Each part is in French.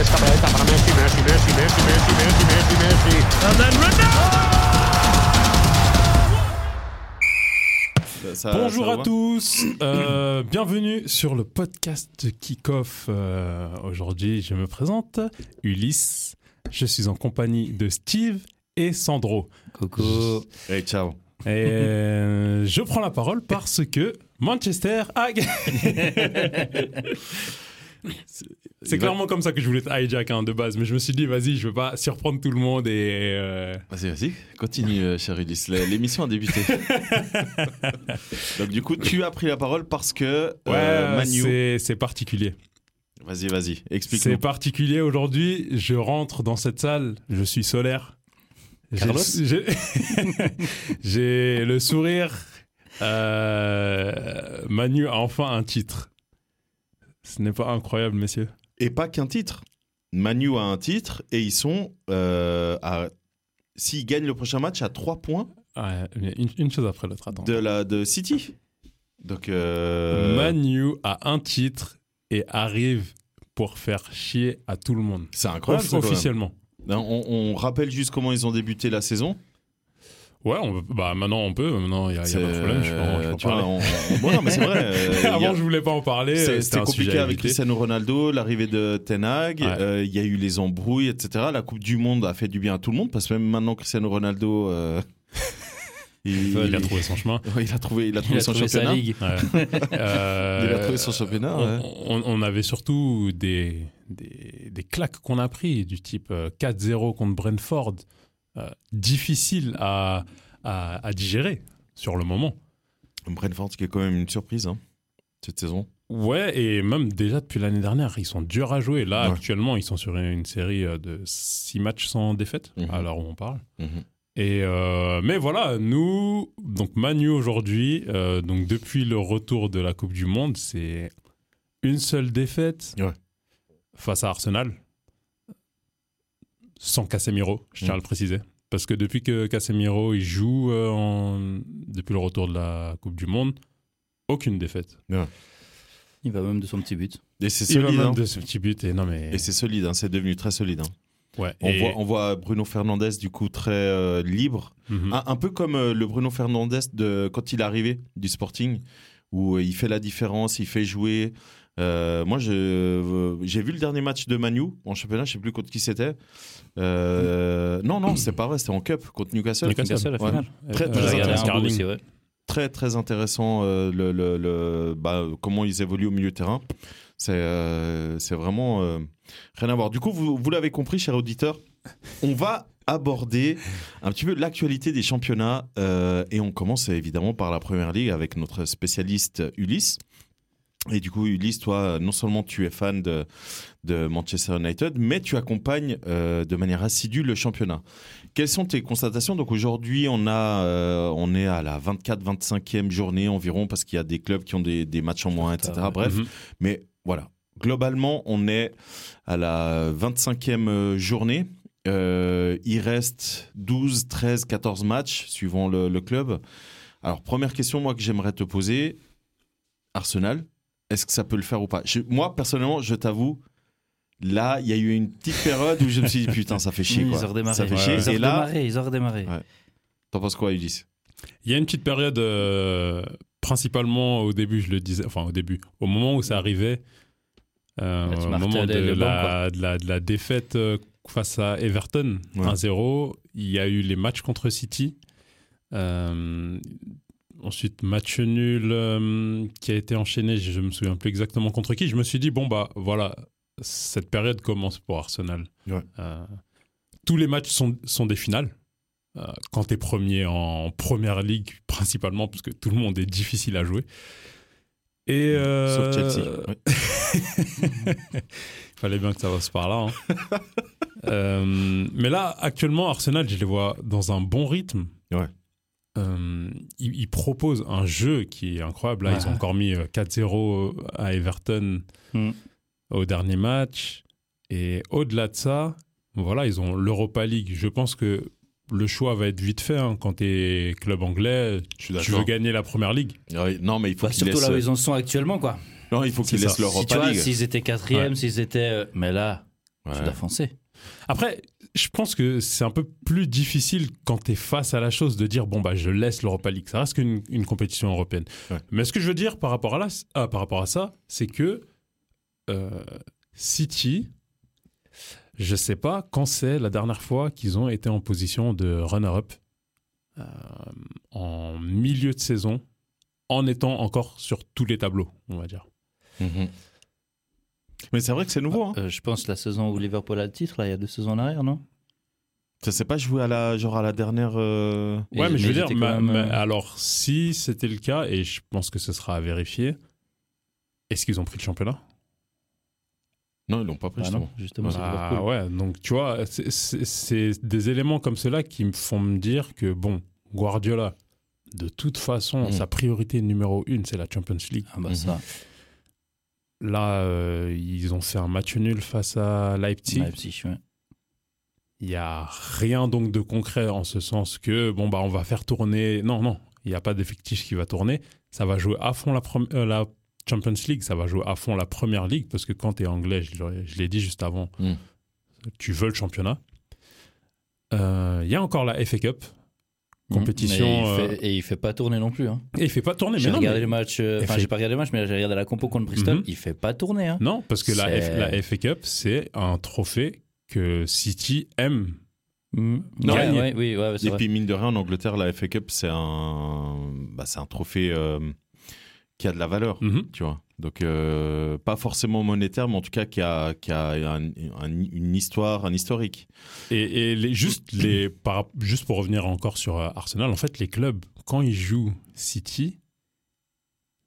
Gets Cabrera para Messi, Messi, Messi, Messi, Messi, Messi, Messi, Messi. And then Ronaldo! Ça- Bonjour ça à tous, euh, bienvenue sur le podcast Kickoff. Euh, Aujourd'hui, je me présente, Ulysse. Je suis en compagnie de Steve et Sandro. Coucou. Hey, ciao. Et euh, je prends la parole parce que Manchester a gagné. C'est clairement comme ça que je voulais être hijack hein, de base, mais je me suis dit, vas-y, je veux pas surprendre tout le monde et. euh, Vas-y, vas-y, continue, euh, cher Ulysse. L'émission a débuté. Donc, du coup, tu as pris la parole parce que Ouais, euh, Manu. c'est- c'est particulier. Vas-y, vas-y, C'est explique-nous. particulier aujourd'hui. Je rentre dans cette salle, je suis solaire. J'ai- le sourire. Manu a enfin un titre. Ce n'est pas incroyable, messieurs. Et pas qu'un titre. Manu a un titre et ils sont euh, à. S'ils gagnent le prochain match, à 3 points Ouais, une, une chose après l'autre, attends. de, la, de City. Donc. euh, Manu a un titre et arrive pour faire chier à tout le monde. C'est incroyable. Off- ça, officiellement. Hein, On, on rappelle juste comment ils ont débuté la saison. Ouais, on, bah maintenant on peut. Maintenant il n'y a, y a pas de problème. Je peux, en- je peux euh, en tu vois, parler. on- on- bon, non, mais c'est vrai. euh, il y a- Avant, je voulais pas en parler. C'était compliqué avec. Cristiano Ronaldo, l'arrivée de Ten Hag, Ouais. euh, il y a eu les embrouilles, etc. La Coupe du Monde a fait du bien à tout le monde parce que même maintenant Cristiano Ronaldo, euh, il, Il a trouvé son chemin. Ouais, il a trouvé, il a trouvé Il a son trouvé sa championnat. ligue. Ouais. Euh, Il a trouvé son championnat. on, ouais. on- on avait surtout des, des, des claques qu'on a pris, du type euh, 4-0 contre Brentford, difficile à, à, à digérer sur le moment. Brentford qui est quand même une surprise hein, cette saison. Ouais, et même déjà depuis l'année dernière, ils sont durs à jouer. Là, Ouais. actuellement, ils sont sur une série euh, de 6 matchs sans défaite, Mhm. à l'heure où on parle. Mhm. Et euh, mais voilà, nous, donc Manu aujourd'hui, euh, donc depuis le retour de la Coupe du Monde, c'est une seule défaite Ouais. face à Arsenal, sans Casemiro, je tiens Mm. à le préciser. Parce que depuis que Casemiro il joue euh, en- depuis le retour de la Coupe du Monde, aucune défaite. Il va même de son petit but. Et c'est Il va solide. même hein. de ce petit but et non mais Et c'est solide, hein, c'est devenu très solide. hein. ouais. On, et- voit, on voit Bruno Fernandez du coup très euh, libre, Mhm. Un, un peu comme euh, le Bruno Fernandez de quand il est arrivé du Sporting, où euh, il fait la différence, il fait jouer. Euh, moi, euh, j'ai vu le dernier match de Manu en championnat, je sais plus contre qui c'était. Euh, non, non, c'est pas vrai, c'était en Cup contre Newcastle. Newcastle. Newcastle, la Ouais. finale. Très, Euh, très regardé intéressant. un bout Sterling. aussi, ouais. Très, très intéressant euh, le, le- le- bah, comment ils évoluent au milieu de terrain. C'est euh, vraiment euh, rien à voir. Du coup, vous, vous l'avez compris, chers auditeurs, on va aborder un petit peu l'actualité des championnats euh, et on commence évidemment par la première ligue avec notre spécialiste Ulysse. Et du coup, Ulysse, toi, non seulement tu es fan de, de Manchester United, mais tu accompagnes euh, de manière assidue le championnat. Quelles sont tes constatations? Donc aujourd'hui, on, a, euh, on est à la 24-25e journée environ parce qu'il y a des clubs qui ont des, des matchs en moins, etc. ouais. Bref, Mhm. mais voilà. Globalement, on est à la 25e journée. Euh, il reste 12, 13, 14 matchs suivant le, le club. Alors, première question, moi, que j'aimerais te poser. Arsenal, est-ce que ça peut le faire ou pas? Je- Moi, personnellement, je t'avoue, là, il y a eu une petite période où je me suis dit, putain, ça fait chier. Ils Quoi. ont redémarré. Ça fait Ouais. chier. Ils ont Et là, redémarré. Ils ont redémarré. Ouais. t'en penses quoi, Ulysse? Il y a une petite période, euh, principalement au début, je le disais, enfin au début, au moment où ça arrivait, euh, Là, au moment de la, quoi. de, la, de la défaite euh, face à Everton, Ouais. 1-0, il y a eu les matchs contre City. Euh, ensuite, match nul euh, qui a été enchaîné, je me souviens plus exactement contre qui. Je me suis dit, bon, bah voilà, cette période commence pour Arsenal. Ouais. Euh, tous les matchs sont, sont des finales. Euh, quand tu es premier en première ligue, principalement, parce que tout le monde est difficile à jouer. Et Sauf Chelsea. Il fallait bien que ça passe par là. hein. Mais là, actuellement, Arsenal, je les vois dans un bon rythme. Ouais. Euh, ils, ils proposent un jeu qui est incroyable. Là, Ouais. ils ont encore mis euh, 4-0 à Everton Mm. au dernier match. Et au-delà de ça, voilà, ils ont l'Europa League. Je pense que le choix va être vite fait. hein. Quand tu es club anglais, Je suis tu veux gagner la première ligue. Ouais, Non, mais il faut Bah, qu'ils surtout laissent. là où ils en sont actuellement, quoi. Non, il faut qu'ils laissent ça. leur Si tu Europa vois, League. s'ils étaient quatrième, s'ils étaient. euh, Mais là, Ouais. Tu dois foncer. Après, je pense que c'est un peu plus difficile quand tu es face à la chose de dire bon bah je laisse l'Europa League. Ça reste qu'une une compétition européenne. Ouais. Mais ce que je veux dire par rapport à, là, ah, par rapport à ça, c'est que euh, City, je sais pas quand c'est la dernière fois qu'ils ont été en position de runner-up euh, en milieu de saison, en étant encore sur tous les tableaux, on va dire. Mhm. Mais c'est vrai que c'est nouveau. Hein. Euh, je pense la saison où Liverpool a le titre, là, il y a deux saisons en arrière, non? Ça s'est pas joué à la, genre à la dernière. euh, Ouais, mais je veux dire, étaient ma- quand même, ma- euh, alors si c'était le cas, et je pense que ce sera à vérifier, est-ce qu'ils ont pris le championnat? Non, ils l'ont pas pris, Ah justement. non, justement, Ah ouais, donc tu vois, c'est- des éléments comme cela qui me font me dire que bon, Guardiola, de toute façon, Mm. sa priorité numéro une, c'est la Champions League. Ah bah Mhm. ça, Là, euh, ils ont fait un match nul face à Leipzig. Leipzig, ouais. Il n'y a rien donc de concret en ce sens que, bon, bah, on va faire tourner. Non, non, il n'y a pas d'effectif qui va tourner. Ça va jouer à fond la, euh, la Champions League, ça va jouer à fond la Première Ligue, parce que quand tu es anglais, je, l'ai- je l'ai dit juste avant, Mm. tu veux le championnat. Euh, Il y a encore la FA Cup, compétition. Mais il euh, fait- Et il fait pas tourner non plus. Hein. et il fait pas tourner. J'ai Mais non, regardé mais- le match, euh, enfin FA j'ai pas regardé le match, mais j'ai regardé la compo contre Bristol. Mhm. Il fait pas tourner. Hein. non, parce que la, C'est- F- la FA Cup, c'est un trophée que City aime. Non, Ouais, mais- ouais, oui, ouais, c'est Et vrai. puis, mine de rien, en Angleterre, la FA Cup, c'est un, bah, c'est un trophée euh, qui a de la valeur, Mhm. tu vois. Donc, euh, pas forcément monétaire, mais en tout cas, qui a, qui a un- un- une histoire, un historique. Et, et les, juste, les, par- juste pour revenir encore sur euh, Arsenal, en fait, les clubs, quand ils jouent City,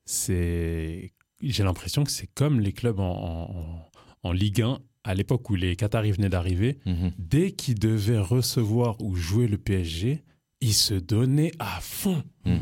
c'est, j'ai l'impression que c'est comme les clubs en, en- en Ligue 1 à l'époque où les Qataris venaient d'arriver. Dès qu'ils devaient recevoir ou jouer le PSG, ils se donnaient à fond. Mhm.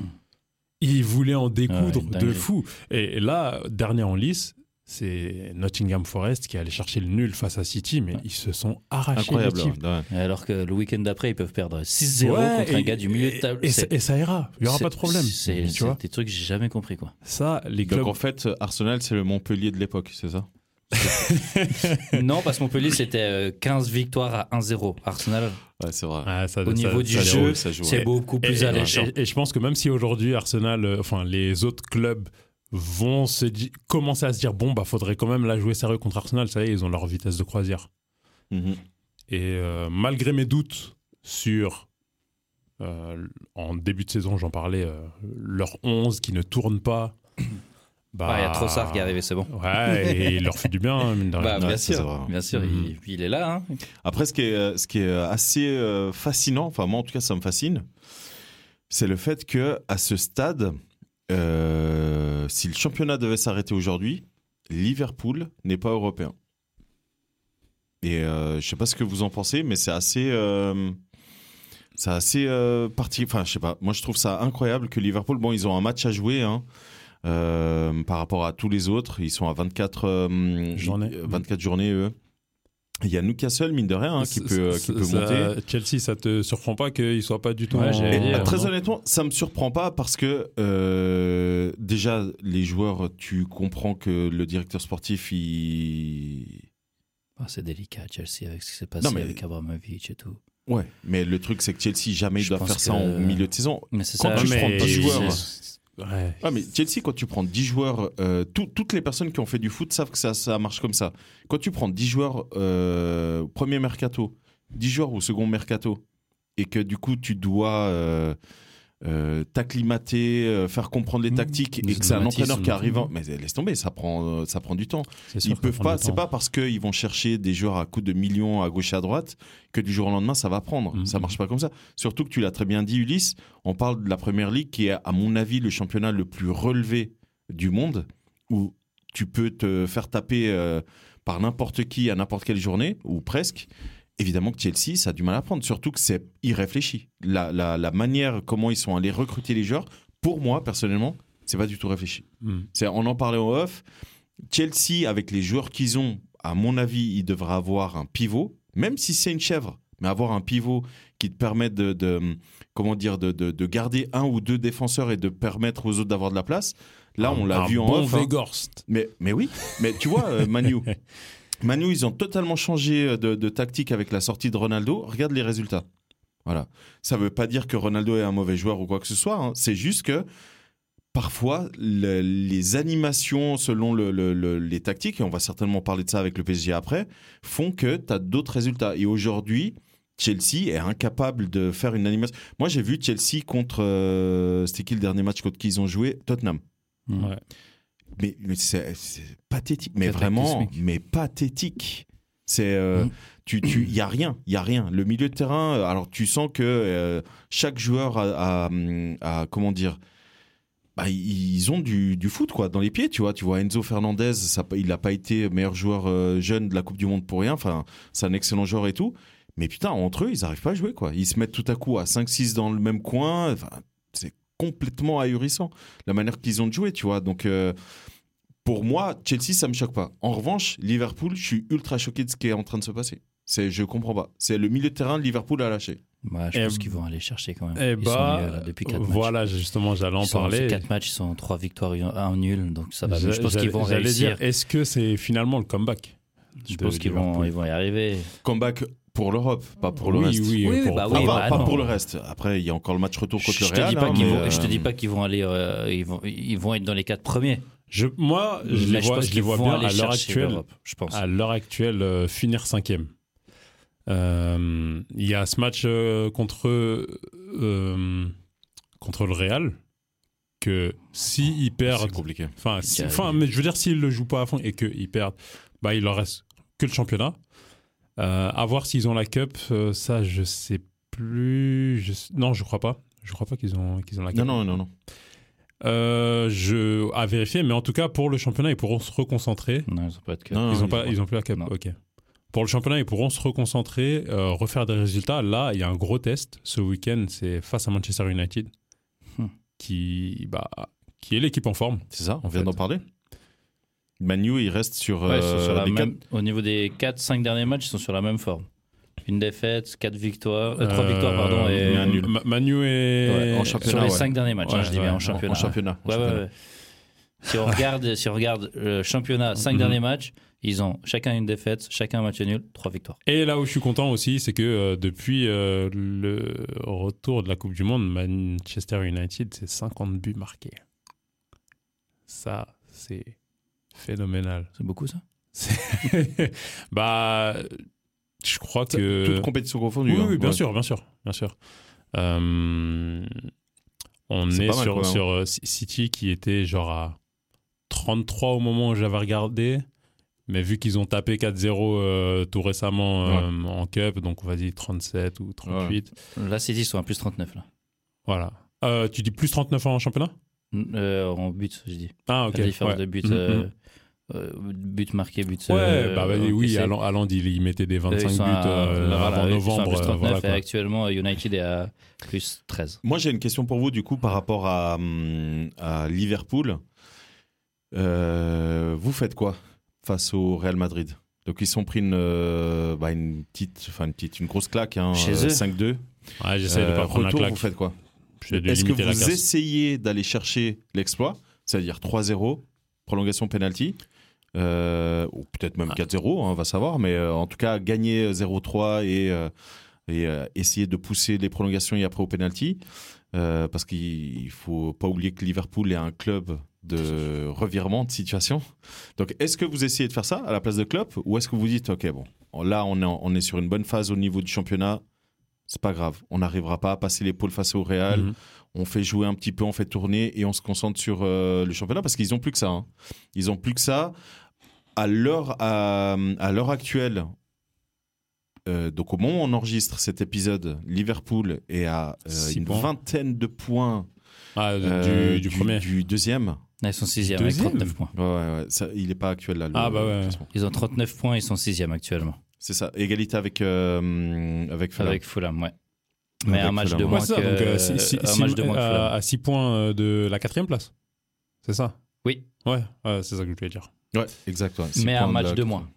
Ils voulaient en découdre Ouais, de fou. Et là, dernier en lice, c'est Nottingham Forest qui allait chercher le nul face à City, mais ils se sont arrachés Incroyable. le titre. ouais. Alors que le week-end d'après, ils peuvent perdre 6-0 Ouais, contre un gars du milieu de table. Et, ça- et ça ira, il n'y aura pas de problème. C'est des trucs que j'ai jamais compris. quoi. Ça, les Donc, clubs. en fait, Arsenal, c'est le Montpellier de l'époque, c'est ça? Non, parce que Montpellier, c'était euh, 15 victoires à 1-0. Arsenal, Ouais, c'est vrai. Ah, ça- Au ça- niveau du ça- jeu, c'est ouais. beaucoup Et, plus alléchant. et- et je pense que même si aujourd'hui Arsenal, euh, enfin les autres clubs vont se di- commencer à se dire bon bah faudrait quand même la jouer sérieux contre Arsenal, ça y est ils ont leur vitesse de croisière. Mhm. Et euh, malgré mes doutes sur euh, en début de saison j'en parlais euh, leur 11 qui ne tourne pas. Bah, Ah, Il y a Trossard qui est arrivé, c'est bon. Ouais, et il leur fait du bien, hein, mine de rien. Bah, bien ouais, sûr, bien sûr, il, puis il est là. hein. Après, ce qui est, euh, ce qui est assez euh, fascinant, enfin moi en tout cas ça me fascine, c'est le fait que à ce stade, euh, si le championnat devait s'arrêter aujourd'hui, Liverpool n'est pas européen. Et euh, je sais pas ce que vous en pensez, mais c'est assez, euh, c'est assez euh, parti. Enfin, je sais pas. Moi, je trouve ça incroyable que Liverpool, bon, ils ont un match à jouer. Hein, euh, par rapport à tous les autres, ils sont à 24 euh, Journées. 24 journées eux. Il y a Newcastle, mine de rien, hein, qui peut, qui ça- peut ça- monter. Chelsea, ça te surprend pas qu'il soit pas du tout Ouais, en- j'allais Et, dire, très non honnêtement, ça me surprend pas parce que euh, déjà les joueurs, tu comprends que le directeur sportif, il Ah, c'est délicat, Chelsea, avec ce qui s'est passé Non, mais- avec Abramovich et tout. ouais. Mais le truc, c'est que Chelsea jamais il doit faire ça en milieu de saison. Mais c'est Quand ça. tu Ouais, prends mais 10 joueurs, Ouais. Ah mais Chelsea, quand tu prends 10 joueurs, euh, tout- toutes les personnes qui ont fait du foot savent que ça, ça marche comme ça. Quand tu prends 10 joueurs euh, premier mercato, 10 joueurs au second mercato, et que du coup tu dois euh, euh, t'acclimater, euh, faire comprendre les Mmh. tactiques, et que c'est un entraîneur qui arrive, en- mais laisse tomber, ça prend, euh, ça prend du temps. Ils peuvent pas, c'est pas parce qu'ils vont chercher des joueurs à coups de millions à gauche et à droite que du jour au lendemain ça va prendre. Mhm. Ça marche pas comme ça. Surtout que tu l'as très bien dit, Ulysse, on parle de la première ligue qui est, à mon avis, le championnat le plus relevé du monde où tu peux te faire taper euh, par n'importe qui à n'importe quelle journée ou presque. Évidemment que Chelsea, ça a du mal à prendre, surtout que c'est irréfléchi. La, la, la manière comment ils sont allés recruter les joueurs, pour moi, personnellement, c'est pas du tout réfléchi. Mm. C'est, on en parlait en off. Chelsea, avec les joueurs qu'ils ont, à mon avis, il devra avoir un pivot, même si c'est une chèvre, mais avoir un pivot qui te permette de, de- comment dire, de, de- de garder un ou deux défenseurs et de permettre aux autres d'avoir de la place. Là, on l'a vu en off. hein. Mais, mais oui, mais tu vois, euh, Manu, Manu, ils ont totalement changé de, de tactique avec la sortie de Ronaldo. Regarde les résultats. Voilà. Ça ne veut pas dire que Ronaldo est un mauvais joueur ou quoi que ce soit. hein. C'est juste que parfois, le- les animations selon le- le- le- les tactiques, et on va certainement parler de ça avec le PSG après, font que tu as d'autres résultats. Et aujourd'hui, Chelsea est incapable de faire une animation. Moi, j'ai vu Chelsea contre. euh, C'était qui le dernier match contre qui ils ont joué? Tottenham. Ouais. Mais, mais c'est pathétique. Mais vraiment, mais pathétique. C'est. euh, Mm. tu, tu, y a rien, il y a rien. Le milieu de terrain, euh, alors tu sens que euh, chaque joueur a, a, a- comment dire, bah, ils ont du, du foot quoi dans les pieds, tu vois. Tu vois Enzo Fernandez, ça, il n'a pas été meilleur joueur euh, jeune de la Coupe du Monde pour rien. Enfin, c'est un excellent joueur et tout. Mais putain, entre eux, ils n'arrivent pas à jouer quoi. Ils se mettent tout à coup à 5-6 dans le même coin. Enfin, c'est complètement ahurissant la manière qu'ils ont de jouer, tu vois. Donc euh, pour moi, Chelsea, ça me choque pas. En revanche, Liverpool, je suis ultra choqué de ce qui est en train de se passer. C'est, je comprends pas. C'est le milieu de terrain, Liverpool a lâché. Bah, je Eh pense b- qu'ils vont aller chercher quand même. Eh ils sont bah, mieux, là, depuis 4 matchs. voilà, justement, j'allais en parler. sur 4 matchs, ils sont 3 victoires et 1 nul. Donc ça va. mieux. Je pense qu'ils vont réussir. dire, est-ce que c'est finalement le comeback Je de pense qu'ils vont, ils vont y arriver. Comeback pour l'Europe, pas pour le oui, reste. Oui, Oui, pour, bah pour- oui, bah pas pour le reste. Après, il y a encore le match retour contre Je le te Real. dis pas hein, qu'ils mais, vont, je te euh, dis pas qu'ils vont aller, euh, ils vont, ils vont être dans les 4 premiers. Je, moi, je Mais les vois, je les vois bien à l'heure actuelle. Je pense. à l'heure actuelle euh, finir cinquième. Euh, Il y a ce match euh, contre euh, contre le Real que si ils C'est perdent, compliqué. enfin, si- mais je veux dire s'ils le jouent pas à fond et qu'ils perdent, bah il leur reste que le championnat. Euh, à voir s'ils ont la cup, euh, ça je sais plus. Je- non, je crois pas. Je crois pas qu'ils ont qu'ils ont la cup. Non, non, non, non. Euh, je à vérifier, mais en tout cas pour le championnat ils pourront se reconcentrer. Non, ils ont pas de cœur. Non, Ils non, ont pas, ils ont plus la cap. Non. Ok. Pour le championnat, ils pourront se reconcentrer, euh, refaire des résultats. Là, il y a un gros test ce week-end, c'est face à Manchester United, Hmm. qui, bah, qui est l'équipe en forme. C'est ça, on En vient d'en parler. Manu, il reste sur, Ouais, euh, sur la les même- Au niveau des 4-5 derniers matchs, ils sont sur la même forme. Une défaite, 4 victoires, 3 Euh, victoires, pardon, et un nul. Manu est Ouais, en sur championnat, les ouais. 5 derniers matchs, hein, Ouais, je dis ouais, bien en en- en championnat. championnat. en Ouais, ouais, championnat. ouais. Si on regarde, si on regarde le championnat, 5 Mhm. derniers matchs, ils ont chacun une défaite, chacun un match nul, 3 victoires. Et là où je suis content aussi, c'est que euh, depuis euh, le retour de la Coupe du Monde, Manchester United, c'est 50 buts marqués. Ça, c'est phénoménal. C'est beaucoup ça? Bah, je crois que. Toute compétition confondue. Oui, hein. oui, bien Ouais. sûr, bien sûr, bien sûr. Euh, on est, mal, sur, euh, City qui était genre à 33 au moment où j'avais regardé. Mais vu qu'ils ont tapé 4-0 euh, tout récemment euh, en Cup, donc on va dire 37 ou 38. Là, City sont à plus 39 là. Voilà. Euh, tu dis plus 39 en championnat? Euh, en but, je dis. Ah, ok. La différence ouais. de but, euh, mhm. euh, but marqué, but. Ouais, euh, bah, bah, oui, Haaland, il, il mettait des Eux, 25 ils buts à- euh, voilà, avant novembre. plus euh, 39 voilà, et actuellement, United est à plus 13. Moi, j'ai une question pour vous, du coup, par rapport à, à Liverpool. Euh, vous faites quoi face au Real Madrid? Donc, ils sont pris une, bah, une petite, enfin une petite, une grosse claque, hein, Chez euh, eux 5-2. Ouais, j'essaie de pas prendre la retour, claque. vous faites quoi? Est-ce que vous essayez d'aller chercher l'exploit, c'est-à-dire 3-0, prolongation penalty euh, ou peut-être même Ah. 4-0, hein, on va savoir, mais euh, en tout cas gagner 0-3 et, euh, et essayer de pousser les prolongations et après au penalty, parce qu'il faut pas oublier que Liverpool est un club de revirement de situation. Donc est-ce que vous essayez de faire ça à la place de Klopp ou est-ce que vous dites ok bon là on est, en- on est sur une bonne phase au niveau du championnat, c'est pas grave, on n'arrivera pas à passer l'épaule face au Real Mhm. on fait jouer un petit peu, on fait tourner et on se concentre sur euh, le championnat parce qu'ils ont plus que ça. hein. Ils ont plus que ça. À l'heure à, à l'heure actuelle, euh, donc au moment où on enregistre cet épisode, Liverpool est à euh, une points. vingtaine de points Ah, du, euh, du premier. du deuxième. Là, ils sont 6 avec Deuxième 39 points. Ouais, ouais, ouais, ça, il n'est pas actuel là. le- Ah, bah ouais. Ils ont 39 points, ils sont 6 actuellement. C'est ça. Égalité avec euh, avec Fulham. Avec Fulham, ouais. Mais Avec un match Fulham. de moins Ouais, que, donc un match de à 6 points euh, de la quatrième place. C'est ça? Oui. Ouais, c'est ça que je voulais dire. Ouais, exact. ouais. Six Mais un de match la- de moins.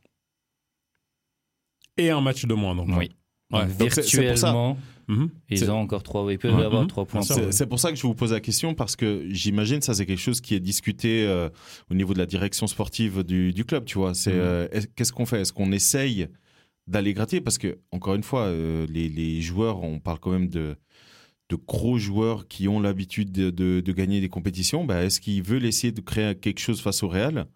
Et un match de moins, donc. Oui. Ouais. Donc, virtuellement, Mhm. ils ont encore trois. Ils peuvent Ouais, avoir mhm. trois points. C'est pour ça que je vous pose la question parce que j'imagine ça c'est quelque chose qui est discuté euh, au niveau de la direction sportive du, du club, tu vois. C'est Mhm. euh, qu'est-ce qu'on fait? Est-ce qu'on essaye d'aller gratter Parce que encore une fois, euh, les, les joueurs, on parle quand même de de gros joueurs qui ont l'habitude de, de- de gagner des compétitions. Bah, est-ce qu'ils veulent essayer de créer quelque chose face au Real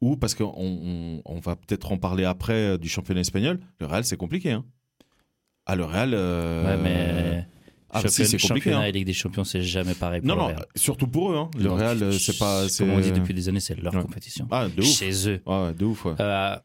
ou parce qu'on on, on va peut-être en parler après euh, du championnat espagnol. Le Real c'est compliqué. Hein. Ah le Real. euh, Ouais, mais ah, si, c'est compliqué. championnat hein. et Ligue des Champions, c'est jamais pareil pour Non, le non, Real. surtout pour eux. Hein. Le Real, c'est pas. c'est- Comme on dit depuis des années, c'est leur Ouais. compétition. Ah, de ouf. Chez eux. Ouais, de ouf, ouais. Euh,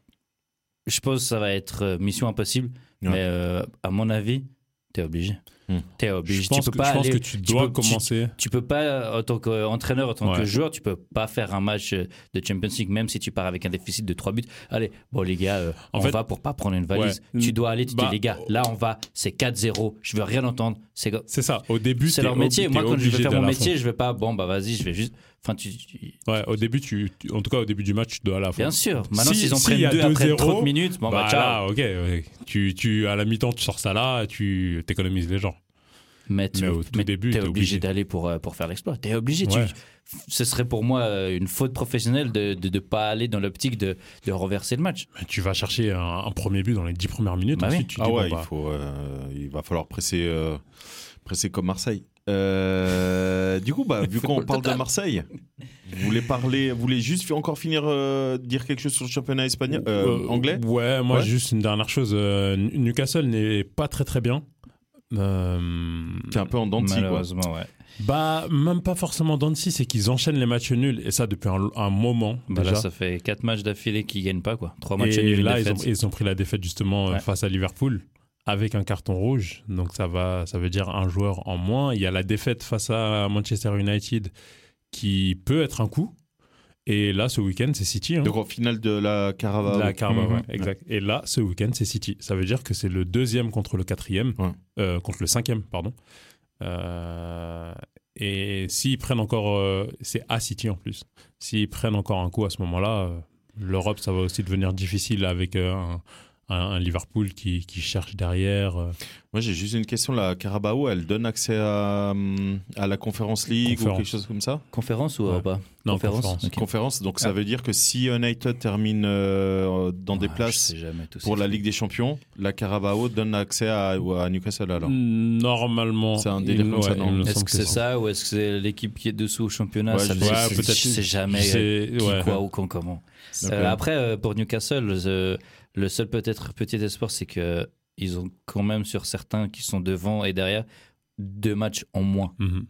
je pense que ça va être euh, mission impossible, Ouais. mais euh, à mon avis, t'es obligé. Hmm. T'es obligé. Je pense, tu peux que, pas je pense aller- que tu dois peux- tu- commencer. Tu peux pas, en tant qu'entraîneur, en tant que joueur, tu peux pas faire un match euh, de Champions League, même si tu pars avec un déficit de 3 buts. Allez, bon, les gars, euh, En on fait- va pour pas prendre une valise. Ouais. Tu dois aller, tu Bah- dis, les gars, là, on va, c'est 4-0, je veux rien entendre. C'est ça. Au début, c'est leur métier. Moi, quand je vais faire mon à fond. métier, je vais pas, bon, bah vas-y, je vais juste. Enfin, tu. tu- Ouais, au début, tu, tu- en tout cas, au début du match, tu dois à fond. Bien sûr. Maintenant, Si- s'ils ont pris a deux après 2-0, 30 minutes, bon, bah, bah, là, ok. ouais. Tu, tu, à la mi-temps, tu sors ça là, tu t'économises les gens. Mais, tu, Mais au tout mais début, t'es obligé obligé. d'aller pour, euh, pour faire l'exploit. T'es obligé. tu- Ouais. ce serait pour moi euh, une faute professionnelle de ne pas aller dans l'optique de, de renverser le match. Mais Tu vas chercher un, un premier but dans les 10 premières minutes. Bah ensuite, oui. tu Ah dis, ouais, bon, bah, il, faut, euh, il va falloir presser, euh, presser comme Marseille. Euh, du coup, bah, vu qu'on parle de. Marseille, vous voulez parler, vous voulez juste encore finir euh, dire quelque chose sur le championnat espagnol, euh, Euh, anglais? Ouais, moi, Ouais. juste une dernière chose. euh, Newcastle n'est pas très très bien. Euh, C'est un peu en dents de scie, quoi. Malheureusement, ouais. bah, même pas forcément Dancy, c'est qu'ils enchaînent les matchs nuls, et ça depuis un, un moment. Bah là, déjà. ça fait 4 matchs d'affilée qu'ils gagnent pas. quoi. 3 matchs Et nuls, une là, ils ont, défaite. ils ont pris la défaite justement Ouais. face à Liverpool avec un carton rouge. Donc ça, va, ça veut dire un joueur en moins. Il y a la défaite face à Manchester United qui peut être un coup. Et là, ce week-end, c'est City. hein. Donc en finale de la Carabao. La Carabao, ouais, exact. Et là, ce week-end, c'est City. Ça veut dire que c'est le deuxième contre le quatrième, Ouais. euh, contre le cinquième, pardon. Euh, et s'ils prennent encore, euh, c'est à City en plus. S'ils prennent encore un coup à ce moment-là, euh, l'Europe, ça va aussi devenir difficile avec euh, un, un- Liverpool qui, qui cherche derrière. Moi, j'ai juste une question. La Carabao, elle donne accès à, hum, à la Conférence League ou quelque chose comme ça? Conférence ou Ouais. euh, pas? Non, Conférence, conférence. Donc ça Ah. veut dire que si United termine euh, dans des Ah, places pour la Ligue des Champions, la Carabao donne accès à, à Newcastle alors? Normalement. C'est un délire il- comme ça, ouais, non il me Est-ce que c'est ça ou est-ce que c'est l'équipe qui est dessous au championnat Ouais, ça, je-. Je sais jamais euh, qui, ouais. quoi ou quand, comment. Euh, après, euh, pour Newcastle, euh, le seul peut-être petit espoir, c'est que ils ont quand même sur certains qui sont devant et derrière deux matchs en moins. Mhm.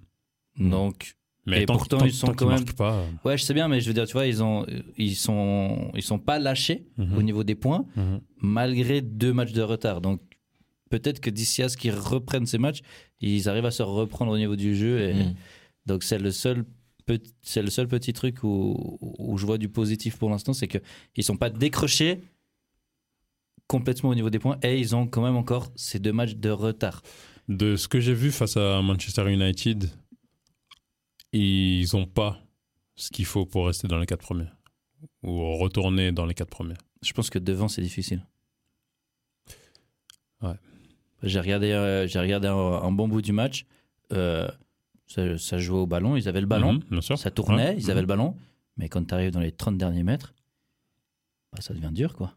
Donc, Mais Et tant, pourtant, tant- ils sont tant quand même- marquent pas. euh, ouais, je sais bien, mais je veux dire, tu vois, ils ont, ils sont, ils sont pas lâchés mhm, au niveau des points mhm. malgré deux matchs de retard. Donc, peut-être que d'ici à ce qu'ils reprennent ces matchs, ils arrivent à se reprendre au niveau du jeu. Et Mm. donc, c'est le seul. C'est le seul petit truc où, où je vois du positif pour l'instant, c'est qu'ils ne sont pas décrochés complètement au niveau des points et ils ont quand même encore ces deux matchs de retard. De ce que j'ai vu face à Manchester United, ils n'ont pas ce qu'il faut pour rester dans les quatre premiers. Ou retourner dans les quatre premiers. Je pense que devant, c'est difficile. Ouais. J'ai regardé, euh, j'ai regardé un, un bon bout du match. Euh, ça, ça jouait au ballon, ils avaient le ballon, Mhm, bien sûr. ça tournait, Ouais. ils avaient le ballon. Mais quand tu arrives dans les 30 derniers mètres, bah, ça devient dur, quoi.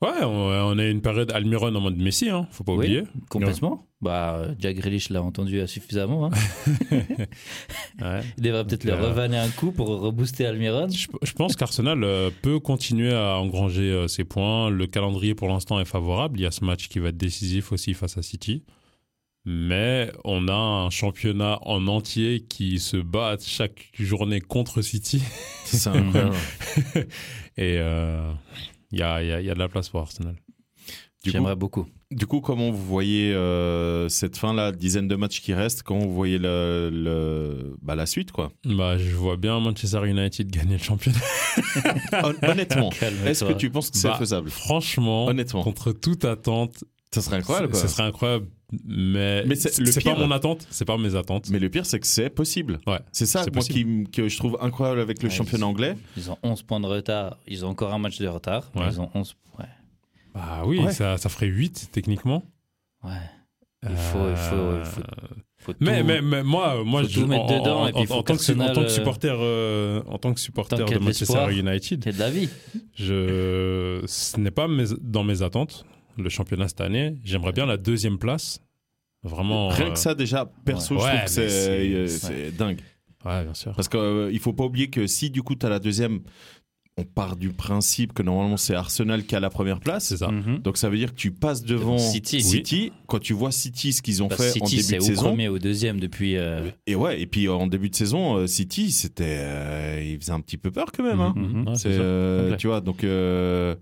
Ouais, on, on a une période Almiron en mode Messi, hein, faut pas Oui. oublier. Complètement. Bah, euh, Jack Grealish l'a entendu suffisamment. hein. Ouais. Il devrait peut-être le Euh, revanner un coup pour rebooster Almiron. Je, je pense qu'Arsenal euh, peut continuer à engranger euh, ses points. Le calendrier pour l'instant est favorable. Il y a ce match qui va être décisif aussi face à City. Mais on a un championnat en entier qui se bat chaque journée contre City. C'est incroyable. Et euh, il y, a, il y a- il y a de la place pour Arsenal. J'aimerais beaucoup. du coup, comment vous voyez euh, cette fin-là, dizaine de matchs qui restent Comment vous voyez le, le- bah, la suite, quoi? Bah, je vois bien Manchester United gagner le championnat. Hon- Honnêtement, est-ce que tu penses que c'est Bah, faisable? Franchement, Honnêtement. contre toute attente, Ça serait incroyable, quoi. serait incroyable. Mais, Mais c'est- c'est le c'est pas mon attente. C'est pas mes attentes. Mais le pire, c'est que c'est possible. Ouais, C'est ça, c'est moi, qui, que je trouve incroyable avec le Ouais, championnat ils- anglais. Ils ont 11 points de retard. Ils ont encore un match de retard. Ouais. Ils ont 11. Ouais. Bah oui, Ouais. ça, ça ferait 8 techniquement. Ouais. Il faut, il faut, il faut, faut Mais, tout- mais, mais moi, moi faut je, tout mettre en, dedans, en- et puis il faut en tant que, su- en qu'Arsenal, tant que euh, supporter, euh, en tant que supporter tant de Manchester. United, de la vie. je, ce n'est pas mes- dans mes attentes le championnat cette année. J'aimerais bien la deuxième place. Vraiment. Rien euh, que ça, déjà, perso, Ouais. je trouve que c'est mais c'est- euh, c'est- dingue. Ouais, bien sûr. Parce qu'il faut pas oublier que si du coup tu as la deuxième, on part du principe que normalement c'est Arsenal qui a la première place. C'est ça. Mhm. Donc ça veut dire que tu passes devant City. City. Quand tu vois City, ce qu'ils ont Bah, fait en City, début c'est de au saison. premier, au deuxième depuis. euh, Et ouais, et puis en début de saison, euh, City, c'était, euh, il faisait un petit peu peur quand même. hein. Mhm. Ouais, C'est, c'est ça. euh, Complet. tu vois, donc euh,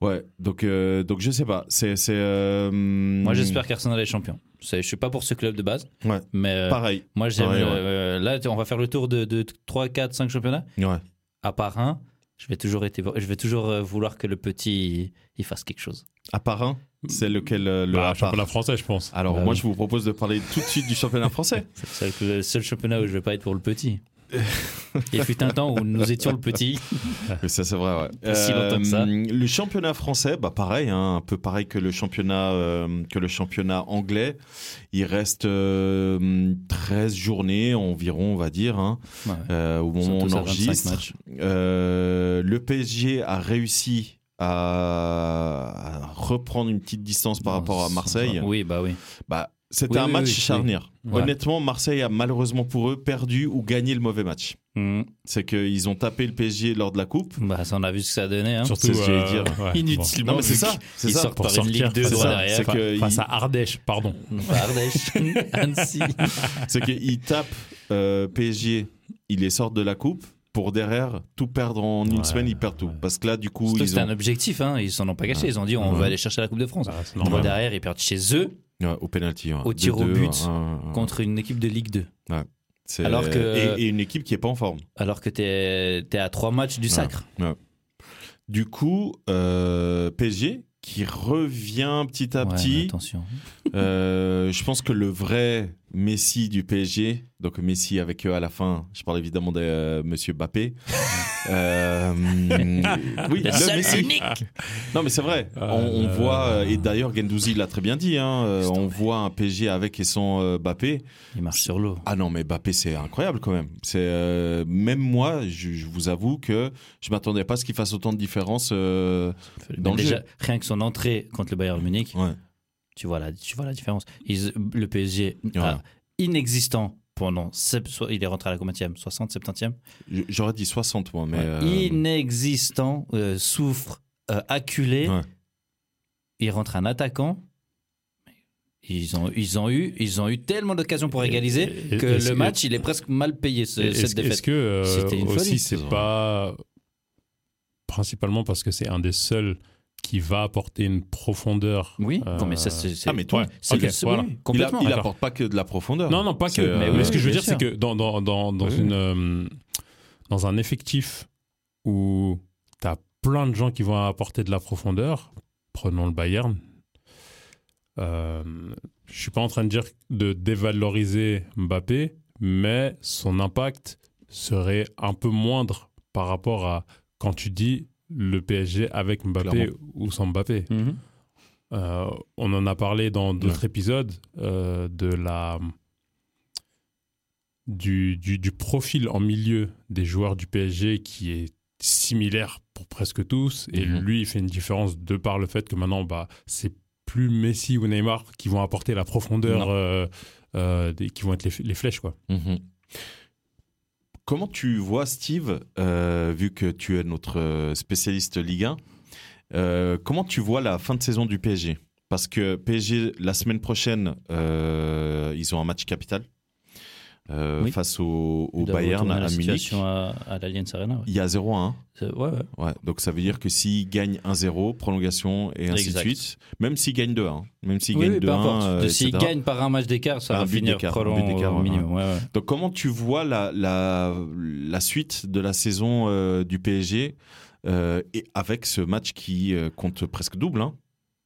ouais, donc euh, donc je sais pas. C'est c'est. euh, Moi, j'espère qu'Arsenal est champion. C'est- Je suis pas pour ce club de base, Ouais. mais euh, Pareil. moi, j'aime. pareil, ouais. euh, là, on va faire le tour de, de 3, 4, 5 championnats. Ouais. À part un, je vais toujours, être, je vais toujours vouloir que le petit il fasse quelque chose. À part un, c'est lequel le Bah, championnat français, je pense. Alors Bah moi, oui. je vous propose de parler tout de suite du championnat français. C'est le seul, le seul championnat où je vais pas être pour le petit. Il fut un temps où nous étions le petit. Ça, c'est vrai, ouais. Si longtemps que ça. Le championnat français, bah pareil, hein, un peu pareil que le championnat, euh, que le championnat anglais. Il reste euh, 13 journées environ, on va dire, hein, Ouais. euh, au moment où on tous à 25 enregistre. Euh, le PSG a réussi à, reprendre une petite distance par rapport à Marseille. Oui, bah oui. Bah, c'était Oui, un oui, match oui, charnière. Honnêtement, Marseille a malheureusement pour eux perdu ou gagné le mauvais match. Mhm. C'est qu'ils ont tapé le PSG lors de la coupe. Bah, ça, on a vu ce que ça a donné. Hein. Surtout. c'est ce que j'allais euh, dire. ouais, Inutilement. Non, mais c'est ça, c'est ça. sortent Pour par une sortir, Ligue 2 c'est droit ça, derrière. Face à Ardèche, pardon. Pas Ardèche, Annecy. c'est qu'ils tapent euh, PSG, ils les sortent de la coupe pour derrière tout perdre en une Ouais, semaine, ils perdent tout. ouais. Parce que là, du coup, ils C'était ont un objectif, hein. ils s'en ont pas caché. Ils ont dit on Ouais. va aller chercher la Coupe de France. Bah, derrière, ils perdent chez eux Ouais, au penalty, ouais. Au tir au 2-2, but, ouais, ouais, ouais. contre une équipe de Ligue 2. C'est- alors que- et, et une équipe qui est pas en forme. Alors que t'es es à trois matchs du sacre. Du coup, euh, PSG qui revient petit à Ouais, petit. attention. Euh, je pense que le vrai Messi du PSG, donc Messi avec eux à la fin, je parle évidemment de euh, Monsieur Bappé. Euh, oui, Le seul Messi. unique. Non, mais c'est vrai. Ah on, voit, et d'ailleurs Gendouzi l'a très bien dit, hein, euh, on voit un PSG avec et sans euh, Bappé. Il marche sur l'eau. Ah non, mais Bappé, c'est incroyable quand même. C'est euh, même moi, je, je vous avoue que je m'attendais pas à ce qu'il fasse autant de différence. Dans Mais le déjà, jeu. rien que son entrée contre le Bayern Munich, ouais. Tu vois la, tu vois la différence. Ils- le PSG, Ouais. a inexistant pendant. Il est rentré à la combien 60, 70e J- J'aurais dit 60 moi, mais Ouais. euh, Inexistant, euh, souffre, euh, acculé. Ouais. Il rentre un attaquant. Ils ont, ils ont eu, ils ont eu tellement d'occasions pour égaliser Et- que est-ce le match, il est presque mal payé ce- Est-ce cette est-ce défaite. que euh, C'était une folie. aussi c'est C'est pas principalement parce que c'est un des seuls qui va apporter une profondeur. Oui, euh, non, mais ça, c'est. Ah, mais toi, ouais, c'est voilà. oui, il, a- complètement. il apporte pas que de la profondeur. Non, non, pas que. Euh, mais, ce que je veux dire, c'est que dans, dans, dans, dans Oui. une, euh, dans un effectif où tu as plein de gens qui vont apporter de la profondeur, prenons le Bayern, euh, je suis pas en train de dire de dévaloriser Mbappé, mais son impact serait un peu moindre par rapport à quand tu dis le PSG avec Mbappé Clairement. ou sans Mbappé. Mhm. Euh, on en a parlé dans d'autres épisodes euh, de la du, du, du profil en milieu des joueurs du PSG qui est similaire pour presque tous et Mhm. lui il fait une différence de par le fait que maintenant bah c'est plus Messi ou Neymar qui vont apporter la profondeur euh, qui vont être les, les flèches quoi Mhm. Comment tu vois, Steve, euh, vu que tu es notre euh, spécialiste Ligue 1, euh, comment tu vois la fin de saison du PSG Parce que PSG, la semaine prochaine, ils ont un match capital euh, Oui. face au, au Bayern à la Munich. à, à l'Allianz Arena. Ouais. Il y a 0-1. C'est- ouais, ouais. Donc ça veut dire que s'ils gagnent 1-0, prolongation et ainsi Exact. de suite, même s'ils gagnent 2-1, même s'ils Oui, gagnent oui, peu 2-1, importe. euh, S'ils gagnent par un match d'écart, ça Un va finir d'écart, un prolong but d'écart, au ouais, minimum. Donc comment tu vois la, la, la suite de la saison euh, du PSG euh, et avec ce match qui euh, compte presque double hein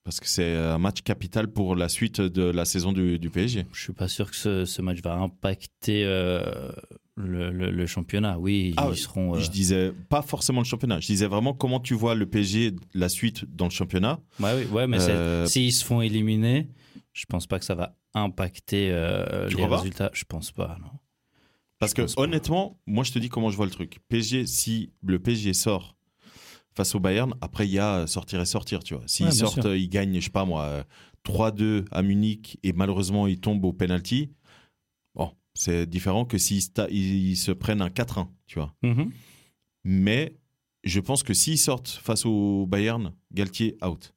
parce que c'est un match capital pour la suite de la saison du, du PSG. Je suis pas sûr que ce, ce match va impacter euh, le, le- le championnat, oui, Ah ils seront. euh, Je disais pas forcément le championnat. Je disais vraiment comment tu vois le PSG la suite dans le championnat. Ouais, oui, ouais, mais Euh, s'ils se font éliminer, je pense pas que ça va impacter euh, les résultats. Je pense pas, non. Parce Je que pas. honnêtement, moi je te dis comment je vois le truc. PSG, si le PSG sort face au Bayern, après il y a sortir et sortir, tu vois. S'ils Ouais, sortent, sûr. euh, ils gagnent, je sais pas moi, euh, 3-2 à Munich et malheureusement ils tombent au penalty. Bon, c'est différent que s'ils ils- se prennent un 4-1, tu vois. Mhm. Mais je pense que s'ils sortent face au Bayern, Galtier out.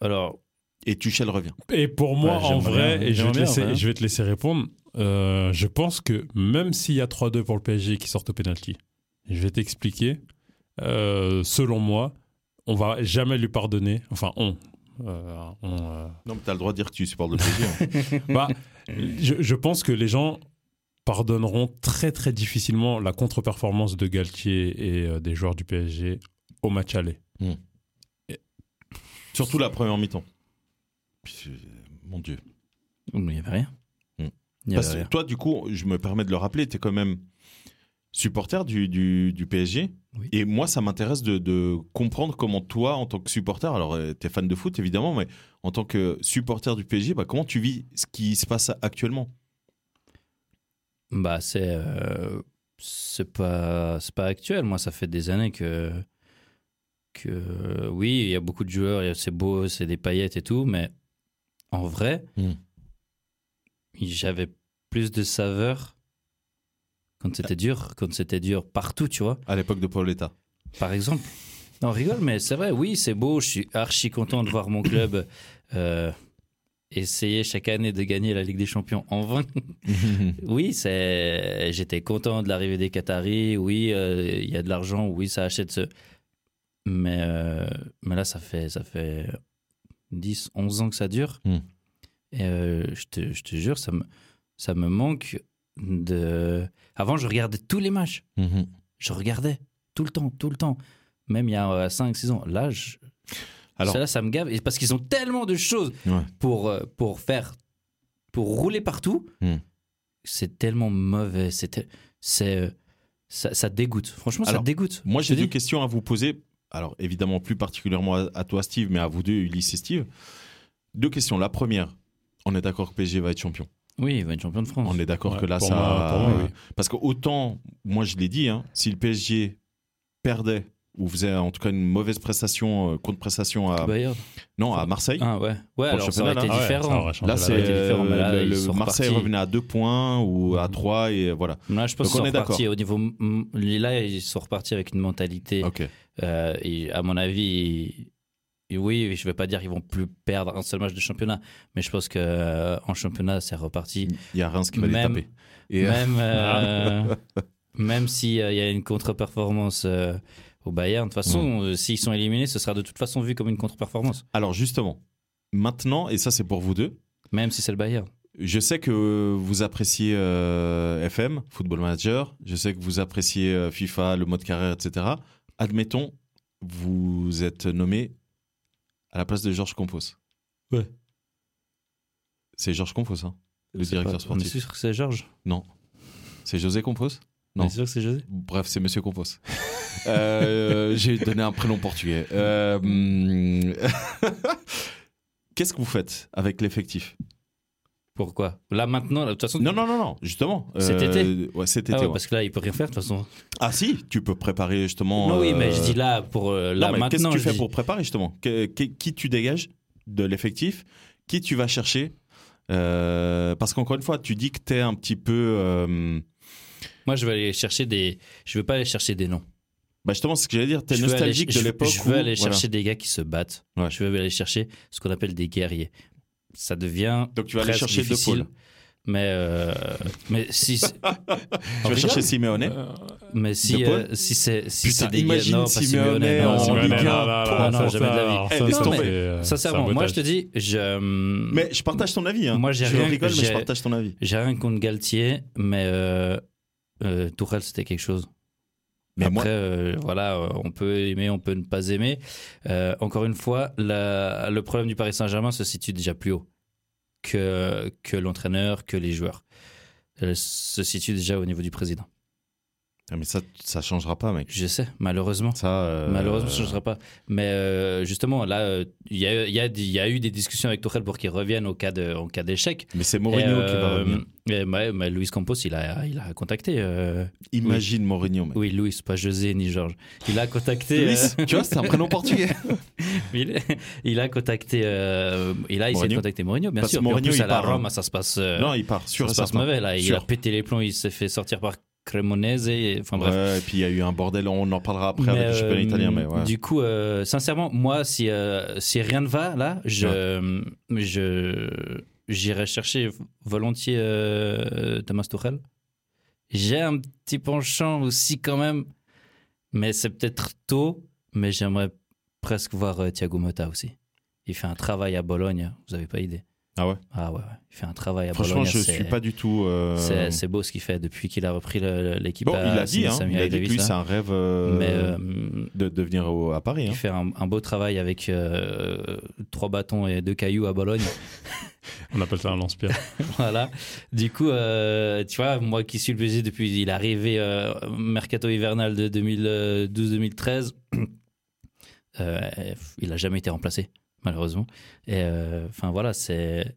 Alors, Et Tuchel revient. Et pour moi, Ouais, en vrai, bien, et je vais, te bien, laisser, ouais. je vais te laisser répondre, euh, je pense que même s'il y a 3-2 pour le PSG qui sortent au penalty, je vais t'expliquer. Euh, selon moi, on va jamais lui pardonner. Enfin, on. euh, on, euh, Non, mais t'as le droit de dire que tu supportes le PSG. hein. bah, je, je pense que les gens pardonneront très très difficilement la contre-performance de Galtier et euh, des joueurs du PSG au match aller. Surtout la première mi-temps. Mon Dieu. il n'y avait rien. Mm. Y avait que rien. toi, du coup, je me permets de le rappeler, tu es quand même supporter du, du, du PSG. Oui. Et moi, ça m'intéresse de, de comprendre comment toi, en tant que supporter, alors tu es fan de foot évidemment, mais en tant que supporter du PSG, bah, comment tu vis ce qui se passe actuellement? Bah, c'est. euh, c'est pas, pas actuel. Moi, ça fait des années que. que oui, il y a beaucoup de joueurs, c'est beau, c'est des paillettes et tout, mais en vrai, Mm. j'avais plus de saveur quand c'était dur, quand c'était dur partout, tu vois. à l'époque de Pauletta Par exemple. Non, on rigole, mais c'est vrai, oui, c'est beau. Je suis archi content de voir mon club euh, essayer chaque année de gagner la Ligue des Champions en vain. oui, c'est. J'étais content de l'arrivée des Qataris. Oui, euh, il y a de l'argent. Oui, ça achète ce. Mais, euh, mais là, ça fait, ça fait 10, 11 ans que ça dure. Hmm. Et je, te, je te jure, ça me, ça me manque de. Avant, je regardais tous les matchs. Mhm. Je regardais tout le temps, tout le temps. Même il y a 5-6 ans. Là, je... Alors- ça, là, ça me gave. Et parce qu'ils ont tellement de choses Ouais. pour, euh, pour faire. pour rouler partout. Hmm. C'est tellement mauvais. C'est. c'est euh, ça, ça dégoûte. Franchement, ça dégoûte. Moi, j'ai deux questions à vous poser. Alors, évidemment, plus particulièrement à, à toi, Steve, mais à vous deux, Ulysse et Steve. Deux questions. La première, on est d'accord que PSG va être champion? Oui, il va être champion de France. On est d'accord Ouais, que là, pour ça. moi- pour moi, oui. Parce que autant, moi, je l'ai dit, hein, si le PSG perdait ou faisait en tout cas une mauvaise prestation, euh, contre-prestation à, Bayern. non, à Marseille, Ah ouais. Ouais, le alors ça aurait championnat, été là. Ah ouais, ça différent. aurait là, c'est été différent, mais là, ils le sont Marseille revenait à deux points ou à trois et voilà. Là, je pense Donc, on est d'accord. au niveau. mm, Là, ils sont repartis avec une mentalité. Ok. Euh, et à mon avis, oui, je vais pas dire qu'ils vont plus perdre un seul match de championnat, mais je pense que euh, en championnat, c'est reparti. Il y a Reims qui va les taper. Et, euh, Même, euh, même s'il y a une contre-performance euh, au Bayern, de toute façon, euh, s'ils sont éliminés, ce sera de toute façon vu comme une contre-performance, alors justement, maintenant, et ça c'est pour vous deux, même si c'est le Bayern. Je sais que vous appréciez euh, FM, Football Manager. Je sais que vous appréciez euh, FIFA, le mode carrière, etc. Admettons, vous êtes nommé à la place de Georges Compos. Ouais. C'est Georges Compos, hein, le directeur pas- On est sportif. sûr que c'est Georges Non. C'est José Compos On Non. est sûr que c'est José? Bref, c'est Monsieur Compos. Euh, J'ai donné un prénom portugais. Euh, hum, Qu'est-ce que vous faites avec l'effectif? Pourquoi? Là maintenant, de toute façon. Non, non, non, non, justement. Cet Euh, été Ouais, cet Ah été. ouais, ouais. parce que là, il peut rien faire de toute façon. Ah si, tu peux préparer justement. Non, oui, mais euh, je dis là, pour euh, là non, mais qu'est-ce que tu fais dis- pour préparer justement? Que- que- Qui tu dégages de l'effectif? Qui tu vas chercher? Euh, Parce qu'encore une fois, tu dis que tu es un petit peu. euh, Moi, je vais aller chercher des. Je veux pas aller chercher des noms. Bah justement, ce que j'allais dire, tu es Je veux aller- nostalgique je- de l'époque. Je veux où- aller voilà. chercher des gars qui se battent. Ouais. Je veux aller chercher ce qu'on appelle des guerriers. Ça devient. Donc tu vas aller chercher deux difficile. pôles. Mais, euh, mais si, Tu vas chercher Simeone. Euh, mais De si, euh, si c'est si Putain, c'est des imagine gars, non, Simeone Simeone, en non, Ligue non, non, non, Non, ça, jamais de la vie. euh, Sincèrement, moi je te dis, je, Mais je partage ton avis. Hein. Moi, j'ai je rien- rigole, mais je partage ton avis. j'ai rien contre Galtier, mais euh, euh, Tourelle c'était quelque chose. Mais Après, euh, voilà, euh, on peut aimer, on peut ne pas aimer. Euh, encore une fois, le problème du Paris Saint-Germain se situe déjà plus haut que, que l'entraîneur, que les joueurs. Elle se situe déjà au niveau du président. Ah, mais ça, ça changera pas, mec. Je sais, malheureusement. Ça, euh, Malheureusement, ça ne changera pas. Mais euh, justement, là, euh, il y, a, il y, a, il y a eu des discussions avec Tourelle pour qu'il revienne au cas de- en cas d'échec. Mais c'est Et, Mourinho qui va euh, revenir. et, ouais, mais Luis Campos, il a, il a contacté. euh, Imagine Mourinho, mec. oui, Luis, pas José ni Georges. Il a contacté. Luis, euh, tu vois, c'est un prénom portugais. il, il a contacté. euh, il a essayé Mourinho. de contacter Mourinho, bien Parce sûr. Puis en Mourinho, plus, il à la part, Rome, hein. ça se passe. euh, non, il part, sûr ça se passe mauvais là. Il a pété les plombs, il s'est fait sortir par Cremonese. Et, enfin bref. Ouais, et puis il y a eu un bordel, on en parlera après Mais, avec le championnat euh, italien, mais ouais. Du coup, euh, sincèrement, moi, si, euh, si rien ne va là, je, je, j'irai chercher volontiers Thomas Tuchel. J'ai un petit penchant aussi quand même, mais c'est peut-être tôt, mais j'aimerais presque voir Thiago Motta aussi. Il fait un travail à Bologne, vous avez pas idée. Ah ouais? Ah ouais, ouais. il fait un travail à Franchement, Bologne. je suis pas du tout. euh, C'est beau ce qu'il fait depuis qu'il a repris l'équipe. Bon, à il a dit, hein, il a dit que lui, Davis, c'est un rêve euh, Mais euh, de, de venir au- à Paris. il hein. fait un, un beau travail avec euh, trois bâtons et deux cailloux à Bologne. On appelle ça un lance-pierre. voilà. Du coup, euh, tu vois, moi qui suis le PSG depuis, il est arrivé euh, mercato hivernal de 2012-2013. euh, il a jamais été remplacé, malheureusement. Et euh, enfin voilà, c'est.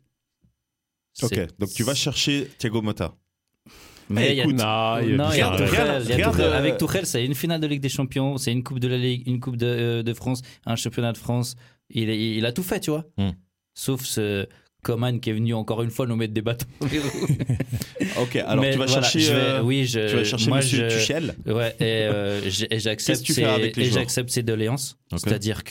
Ok, donc tu vas chercher Thiago Motta. Mais il Avec Tuchel, c'est une finale de Ligue des Champions, c'est une Coupe de la Ligue, une Coupe de, euh, de France, un championnat de France. Il, est- il a tout fait, tu vois. Hmm. Sauf ce Coman qui est venu encore une fois nous mettre des bâtons. Ok, alors Mais tu vas voilà, chercher. je vais- euh, oui, je, tu vas chercher moi, Monsieur je- Tuchel. Ouais, et, euh, j'accepte que les et j'accepte ses doléances. C'est-à-dire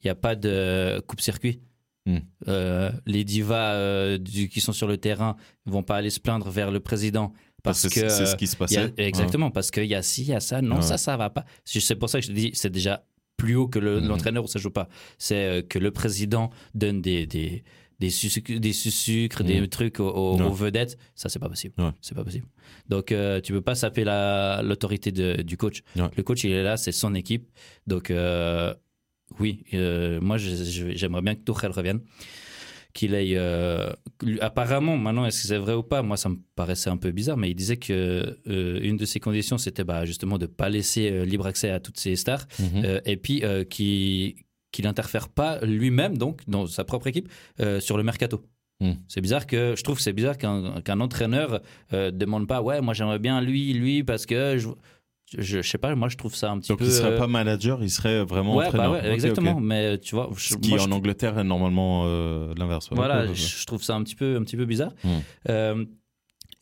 qu'il n'y a pas de coupe-circuit. Hmm. Euh, les divas euh, du- qui sont sur le terrain vont pas aller se plaindre vers le président parce, Parce que c'est euh, ce qui se il y passait. a- exactement, parce qu'il y a ci, il y a ça, non, Ouais. ça, ça va pas. C'est pour ça que je te dis, c'est déjà plus haut que le- Mhm. l'entraîneur où ça joue pas. C'est euh, que le président donne des, des, des, sucres, des sucres, des Mhm. trucs aux, aux- Ouais. aux vedettes. Ça, c'est pas possible. Ouais. C'est pas possible. Donc, euh, tu peux pas saper la- l'autorité du coach. Ouais. Le coach, il est là, c'est son équipe. Donc, euh, oui, euh, moi, j'aimerais bien que Tuchel revienne. Qu'il ait. euh, apparemment, maintenant, est-ce que c'est vrai ou pas? Moi, ça me paraissait un peu bizarre, mais il disait que euh, une de ses conditions, c'était bah, justement de pas laisser libre accès à toutes ces stars, Mhm. euh, et puis qu'il qu'il n'interfère pas lui-même, donc, dans sa propre équipe, sur le mercato. Hmm. C'est bizarre que je trouve que c'est bizarre qu'un qu'un entraîneur euh, demande pas ouais moi j'aimerais bien lui lui parce que je, je, je sais pas moi je trouve ça un petit Donc peu il serait euh, pas manager, il serait vraiment ouais, entraîneur. bah ouais, Ok, exactement mais tu vois je- Ce qui moi, je en Angleterre est normalement euh, l'inverse. ouais. voilà, je trouve ça un petit peu, un petit peu bizarre. Hmm. Euh,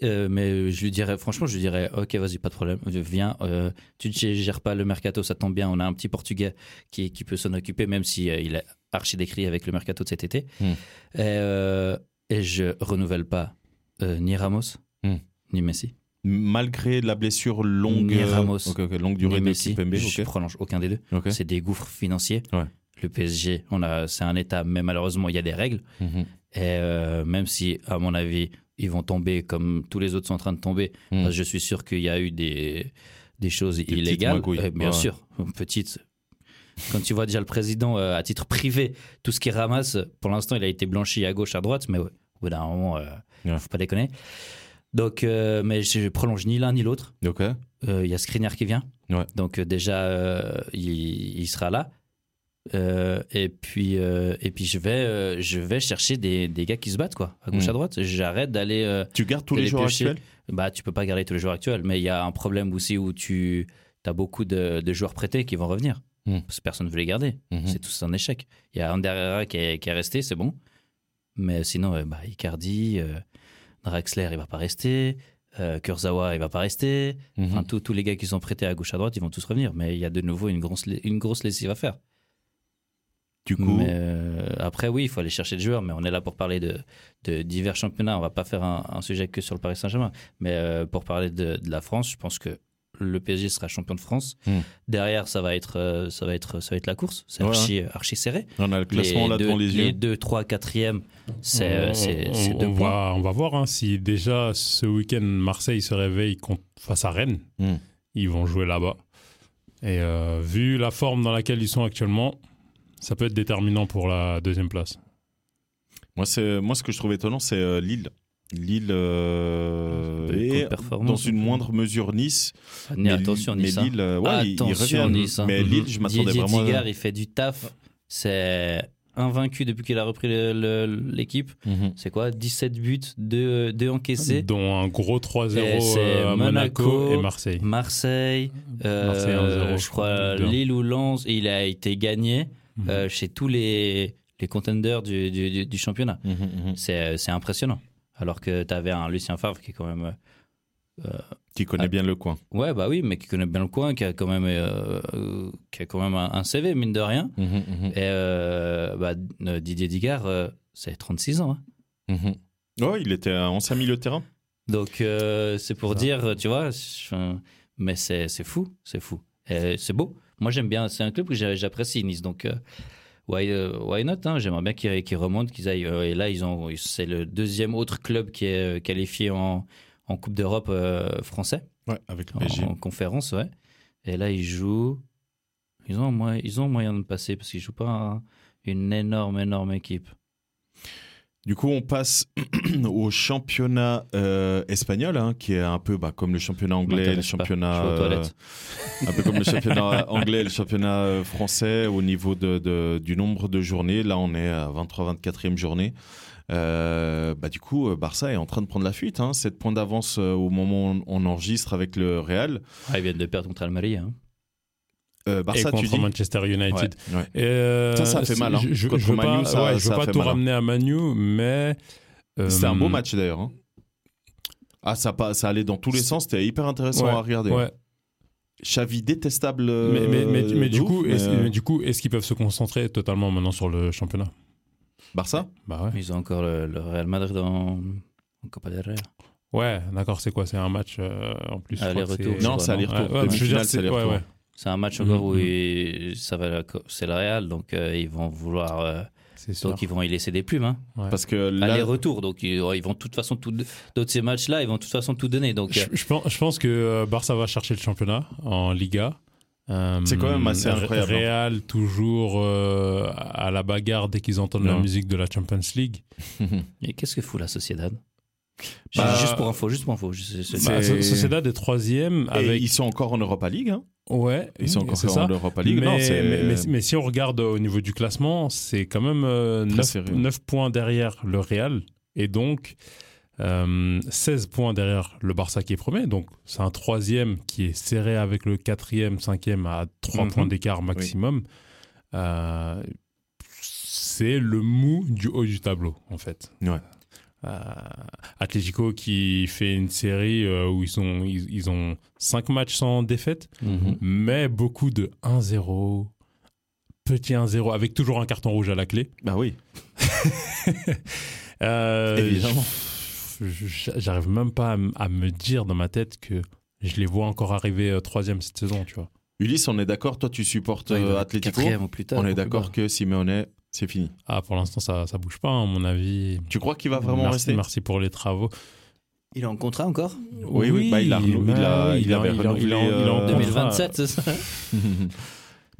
euh, mais je lui dirais, franchement, je lui dirais, ok, vas-y, pas de problème, viens. euh, tu ne gères pas le mercato, ça tombe bien. On a un petit Portugais qui, qui peut s'en occuper, même si euh, il est archi décrit avec le mercato de cet été. Hmm. Et, et je renouvelle pas ni Ramos Hmm. ni Messi. Malgré la blessure longue, Ni Ramos, longue durée ni de Messi. Kimpembe, Je prolonge aucun des deux. C'est des gouffres financiers. Ouais. Le PSG, on a, c'est un état, mais malheureusement, il y a des règles. Mhm. Et euh, même si, à mon avis, ils vont tomber comme tous les autres sont en train de tomber, Mm. parce que je suis sûr qu'il y a eu des, des choses illégales. Euh, bien Ouais. sûr, petites. Quand tu vois déjà le président euh, à titre privé, tout ce qu'il ramasse, pour l'instant, il a été blanchi à gauche, à droite, mais ouais, au bout d'un moment, Ouais. faut pas déconner. Donc, euh, mais je prolonge ni l'un ni l'autre. Euh, Il y a Skriniar qui vient. Ouais. Donc euh, déjà, il, il sera là. Et puis et puis je vais je vais chercher des, des gars qui se battent quoi à gauche Mm. à droite j'arrête d'aller Tu gardes tous les joueurs piocher. actuels? Bah tu peux pas garder tous les joueurs actuels mais il y a un problème aussi où tu as beaucoup de, de joueurs prêtés qui vont revenir Mm. parce que personne ne veut les garder Mhm. c'est tout un échec il y a Ander Herrera qui est, qui est resté c'est bon mais sinon bah, Icardi Draxler il va pas rester euh, Kurzawa il va pas rester Mhm. Enfin, tous- tous les gars qui sont prêtés à gauche à droite, ils vont tous revenir. Mais il y a de nouveau une grosse, une grosse lessive à faire. Du coup, Mais, euh, après, oui, il faut aller chercher des joueurs. Mais on est là pour parler de, de divers championnats. On va pas faire un, un sujet que sur le Paris Saint-Germain. Mais euh, pour parler de, de la France, je pense que le PSG sera champion de France. Hmm. Derrière, ça va être, euh, ça va être, ça va être la course. C'est Ouais, archi, archi serré. on a le classement là deux, devant les yeux. Les 2, 3, 4e, c'est euh, on, deux points. va, on va voir hein, si déjà ce week-end Marseille se réveille contre- face à Rennes. Hmm. Ils vont jouer là-bas. Et euh, vu la forme dans laquelle ils sont actuellement, ça peut être déterminant pour la deuxième place. Moi, c'est moi ce que je trouve étonnant, c'est euh, Lille. Lille euh, et dans une moindre mesure Nice. Mais Mais attention, Nice. Mais hein. Lille, euh, ouais, il- il Attention, revient. Nice, hein. Mais Mhm. Lille, je m'attendais vraiment. Digard, il fait du taf. C'est invaincu depuis qu'il a repris l'équipe. Mhm. C'est quoi 17 buts, 2, encaissés. Dont un gros 3-0 Et c'est euh, à Monaco, Monaco, et Marseille. Marseille, euh, Marseille 1-0, je crois. Lille ou Lens. Et il a été gagné Mhm. euh, chez tous les, les contenders du, du, du- du championnat. Mhm, mhm. C'est c'est impressionnant. Alors que tu avais un Lucien Favre qui est quand même. euh, Qui connaît Ah. bien le coin. Ouais, bah oui, mais qui connaît bien le coin, qui a quand même, euh, euh, qui a quand même un, un CV, mine de rien. Mhm, mhm. Et euh, bah, euh, Didier Digard, euh, c'est 36 ans. hein. Mhm. Ouais, il était ancien milieu de terrain. Donc, euh, c'est pour Ça. dire, tu vois, mais c'est fou, c'est fou. Et C'est beau. Moi, j'aime bien, c'est un club que j'apprécie, Nice. Donc, euh, why, euh, why not hein? J'aimerais bien qu'ils remontent, qu'ils aillent. euh, et là, ils ont, c'est le deuxième autre club qui est euh, qualifié en, en Coupe d'Europe euh, français. Ouais, avec le en, PSG. en conférence, ouais. Et là, ils jouent. Ils ont, moyen, ils ont moyen de passer parce qu'ils jouent pas un- une énorme, énorme équipe. Du coup, on passe au championnat euh, espagnol, hein, qui est un peu bah, comme le championnat anglais, le championnat euh, un peu comme le championnat anglais et le championnat euh, français au niveau de, de- du nombre de journées. Là, on est à 23-24e journée. Euh, bah, du coup, Barça est en train de prendre la fuite. Hein. 7 points d'avance au moment où on enregistre avec le Real. Ah, ils viennent de perdre contre Almeria. hein. Euh, et Barça, tu contre dis Manchester United. Ouais. Et, euh, Ça, ça fait mal, hein. Je, je veux Manu, pas, ça- ouais, je veux pas tout mal, hein. ramener à Manu, mais. euh, C'était un beau match d'ailleurs. hein. Ah, ça, allait dans tous les sens. C'était hyper intéressant Ouais, à regarder. Ouais. Xavi détestable. Mais, mais, mais, mais de du ouf, coup, mais, est-ce, euh, mais du coup, est-ce qu'ils peuvent se concentrer totalement maintenant sur le championnat? Barça? Bah ouais. Ils ont encore le, le Real Madrid en, en Copa del Rey. Ouais, d'accord, c'est quoi? C'est un match euh, en plus Aller-retour, c'est- Non, c'est aller-retour. Ouais, ouais, je veux dire, Demi-finale, c'est c'est- ouais, aller-retour. ouais. C'est un match encore où Mhm. ça va, c'est le Real, donc euh, ils vont vouloir, euh, C'est sûr. donc ils vont y laisser des plumes. Hein. Ouais. Parce que là, Aller-retour, donc ils, ils vont de toute façon tout, d'autres ces matchs-là, ils vont de toute façon tout donner. Donc Je, euh, je pense, je pense que Barça va chercher le championnat en Liga. Euh, C'est quand même assez incroyable, hein. Real toujours euh, à la bagarre dès qu'ils entendent la musique de la Champions League. et qu'est-ce que fout la Sociedad? Bah, Juste pour info, juste pour info. Bah, So- Sociedad est troisième et ils sont encore en Europa League. hein. Ouais Ils sont encore en. Europa League. Mais, non, c'est- mais, mais- mais si on regarde au niveau du classement, c'est quand même euh, Très 9, serré. points derrière le Real et donc euh, 16 points derrière le Barça qui est premier. Donc c'est un troisième qui est serré avec le quatrième, cinquième à 3 Mhm. points d'écart maximum. Euh, c'est le mou du haut du tableau en fait. Ouais. Euh, Atlético qui fait une série euh, où ils, sont, ils, ils ont 5 matchs sans défaite Mhm. mais beaucoup de 1-0, petit 1-0, avec toujours un carton rouge à la clé. Bah oui. Euh, Évidemment. J'arrive même pas à, me dire dans ma tête que je les vois encore arriver troisième cette saison, tu vois. Ulysse, on est d'accord. Toi, tu supportes Ouais, Atlético. quatrième ou plus tard. On est d'accord que Simeone, c'est fini. Ah, pour l'instant, ça, ça bouge pas, à mon avis. Tu crois qu'il va vraiment merci, rester Merci pour les travaux. Il est en contrat encore? Oui, oui, bah, il a il a- oui, il avait il a- renouvelé, il a- il a euh, en contrat. 2027, c'est ça?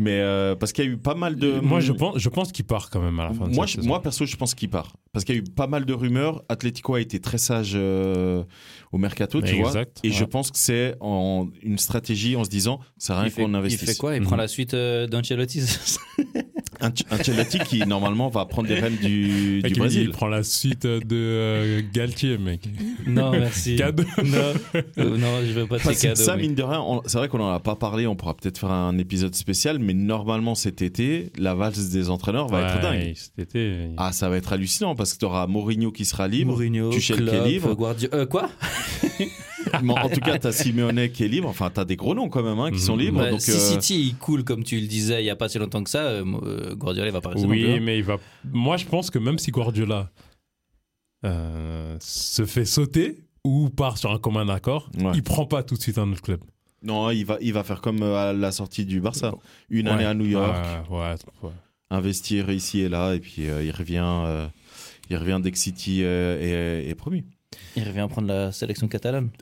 Mais euh, parce qu'il y a eu pas mal de. Moi, je pense, je pense qu'il part quand même à la fin de Moi, cette je- moi, perso, je pense qu'il part. Parce qu'il y a eu pas mal de rumeurs. Atlético a été très sage euh, au mercato, tu vois. Et ouais. je pense que c'est en une stratégie en se disant, ça sert à rien il qu'on il investisse. fait quoi? Il Mhm. prend la suite euh, d'Ancelotti Ancelotti qui normalement va prendre les rênes du, du il, Brésil. il prend la suite de euh, Galtier, mec. Non, merci. Cadeau. Non, Euh, non, je veux pas de Parce ces que cadeaux. ça, mec. mine de rien, c'est vrai qu'on en a pas parlé. On pourra peut-être faire un épisode spécial, mais normalement cet été, la valse des entraîneurs va être dingue. Cet été. Ah, ça va être hallucinant parce que tu auras Mourinho qui sera libre. Mourinho, Tuchel qui est Klopp, libre. Guardiola. Euh, quoi? En tout cas, tu as Simeone qui est libre. Enfin, tu as des gros noms quand même hein, qui sont Mhm. libres. Bah, donc, Si euh, City il coule comme tu le disais il y a pas si longtemps que ça, euh, euh, Guardiola il va pas rester Oui, mais il va. Moi, je pense que même si Guardiola euh, se fait sauter ou part sur un commun accord, Ouais. il prend pas tout de suite un autre club. Non, il va, il va faire comme à la sortie du Barça. Une Ouais. année à New York, Ouais, ouais, ouais. investir ici et là, et puis euh, il revient, euh, il revient dès que City est, est promu. Il revient prendre la sélection catalane.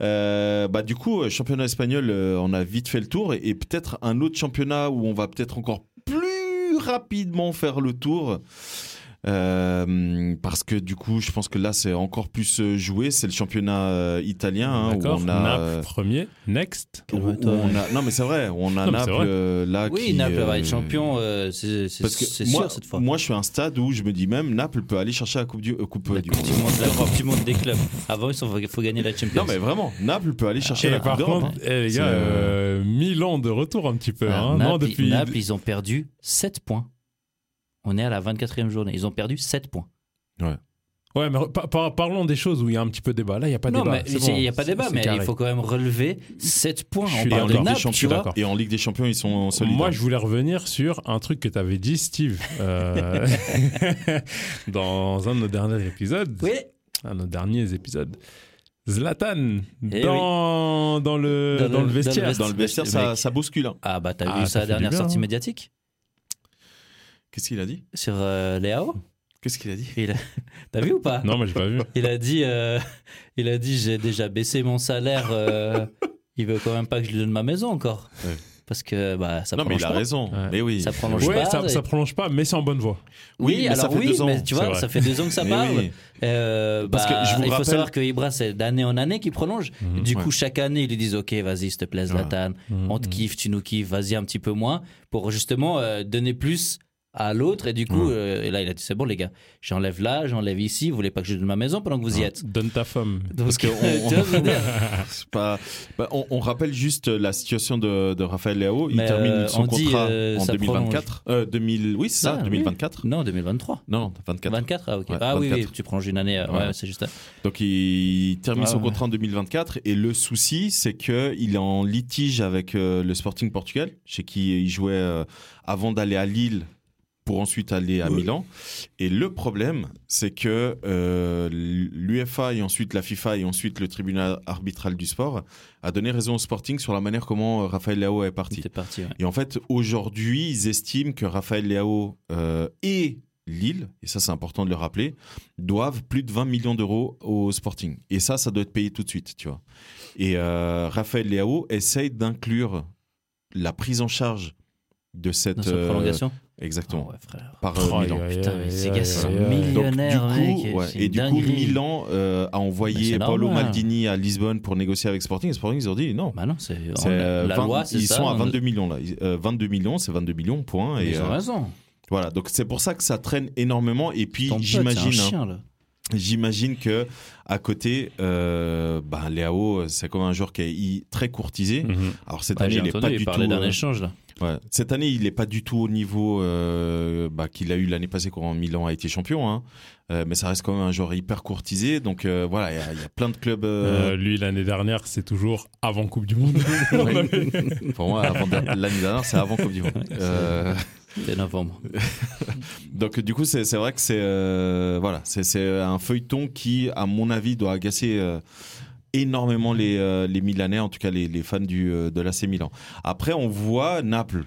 Euh, bah, du coup, euh, championnat espagnol, euh, on a vite fait le tour, et, et peut-être un autre championnat où on va peut-être encore plus rapidement faire le tour. Euh, parce que du coup, je pense que là, c'est encore plus euh, joué. C'est le championnat euh, italien hein, où D'accord. on a. Naples premier. Next. où- où Calme-toi. on a- non mais c'est vrai, on a Non, Naples euh, là Oui, qui. Naples va être champion, euh, c'est moi, sûr cette fois. moi, je suis à un stade où je me dis même Naples peut aller chercher la coupe du, euh, coupe La du Coupe du Monde. monde de l'Europe, du monde des clubs. Avant, il faut, gagner la Champions. Non mais vraiment, Naples peut aller chercher Et la coupe par d'Europe. contre, hein. eh, les gars, Milan de retour un petit peu. Ah, hein. Naples, non, depuis. Naples, ils ont perdu 7 points. On est à la 24e journée. Ils ont perdu 7 points. Ouais, mais par- par- parlons des choses où il y a un petit peu de débat. Là, il n'y a pas de non, débat. mais il bon, n'y a pas de débat, mais carré. il faut quand même relever 7 points. En de Ligue Naples, tu vois. et en Ligue des Champions, ils sont solides. Moi, je voulais revenir sur un truc que tu avais dit, Steve, euh, dans un de nos derniers épisodes. Oui, Un de nos derniers épisodes. Zlatan, Eh dans, dans, le, Dans dans, le- le vestiaire. dans le vestiaire, ça, ça bouscule. hein. ah bah t'as Ah, vu sa dernière sortie hein. médiatique? Qu'est-ce qu'il a dit? Sur euh, Léao? Qu'est-ce qu'il a dit? A- T'as vu ou pas? Non, moi, j'ai pas vu. Il a dit, euh, il a dit, j'ai déjà baissé mon salaire. euh, il veut quand même pas que je lui donne ma maison encore, Ouais. parce que bah ça Non mais prolonge il a pas. raison. Ouais. Mais oui. Ça prolonge Ouais, pas, ça, et- ça prolonge pas, mais c'est en bonne voie. Oui, Oui, mais ça alors fait oui, deux ans. mais tu vois, ça fait deux ans que ça Mais parle. oui. Euh, Parce que bah, je vous il faut savoir que Ibra, c'est d'année en année qu'il prolonge. Mhm. Du Ouais. coup, chaque année, ils lui disent Ok, vas-y, s'il te plaît, Zlatan, Mhm. on te kiffe, tu nous kiffes, vas-y un petit peu moins, pour justement euh, donner plus à l'autre. Et du coup, Ouais. euh, et là, il a dit C'est bon, les gars, j'enlève là, j'enlève ici, vous voulez pas que je donne ma maison pendant que vous y Ouais. êtes. Donne ta femme. Donc, Parce que on- pas. bah, on, on rappelle juste la situation de, de Raphaël Leao. Il Mais, termine euh, son dit, contrat euh, en ça 2024. Euh, 2000. Oui, c'est ça, Ah, oui. 2024. Non, 2023. Non, non, 24. 24 Ah, ok. Ouais, ah oui, 24. oui, tu prolonges une année. euh, ouais, Ouais. c'est juste. Donc il termine Ouais, son ouais. contrat en 2024 et le souci c'est que il est en litige avec euh, le Sporting Portugal, chez qui il jouait euh, avant d'aller à Lille pour ensuite aller à Milan. Et le problème c'est que euh, l'UEFA et ensuite la FIFA et ensuite le tribunal arbitral du sport a donné raison au Sporting sur la manière comment euh, Raphaël Leao est parti. C'est parti. ouais. Et en fait, aujourd'hui, ils estiment que Raphaël Leao euh, et Lille, et ça c'est important de le rappeler, doivent plus de 20 millions d'euros au Sporting. Et ça, ça doit être payé tout de suite, tu vois. Et euh, Raphaël Leao essaye d'inclure la prise en charge de cette... Dans sa euh, prolongation. exactement. Ah ouais, frère. Par euh, Oh, Milan. aïe, Putain, mais ces gars sont millionnaires, coup, mec. ouais, c'est et du coup. Milan euh, a envoyé c'est Paolo normal. Maldini à Lisbonne pour négocier avec Sporting. Et Sporting, ils ont dit non. Bah non, c'est C'est, on- euh, la 20 loi, c'est ils ça. sont à on- 22 millions là. Ils- euh, 22 millions, c'est 22 millions, point. Et, Ils ont euh, raison. Voilà, donc c'est pour ça que ça traîne énormément. Et puis j'imagine, hein, j'imagine que à côté, euh, bah, Léao, c'est comme un joueur qui est très courtisé. Mhm. Alors cette Ouais, année, il est entendu, pas il du tout. parlait d'un échange là. Ouais. Cette année, il est pas du tout au niveau euh, bah, qu'il a eu l'année passée quand Milan a été champion. Hein. Euh, mais ça reste quand même un joueur hyper courtisé. Donc euh, voilà, il y a- il y, a plein de clubs. euh, Euh, lui, l'année dernière, c'est toujours avant Coupe du Monde. Pour moi, l'année dernière, c'est avant Coupe du Monde. C'est novembre. Donc du coup, c'est vrai que c'est euh, voilà, c'est c'est un feuilleton qui, à mon avis, doit agacer euh, énormément les euh, les Milanais, en tout cas les, les fans du euh, de l'AC Milan. Après, on voit Naples,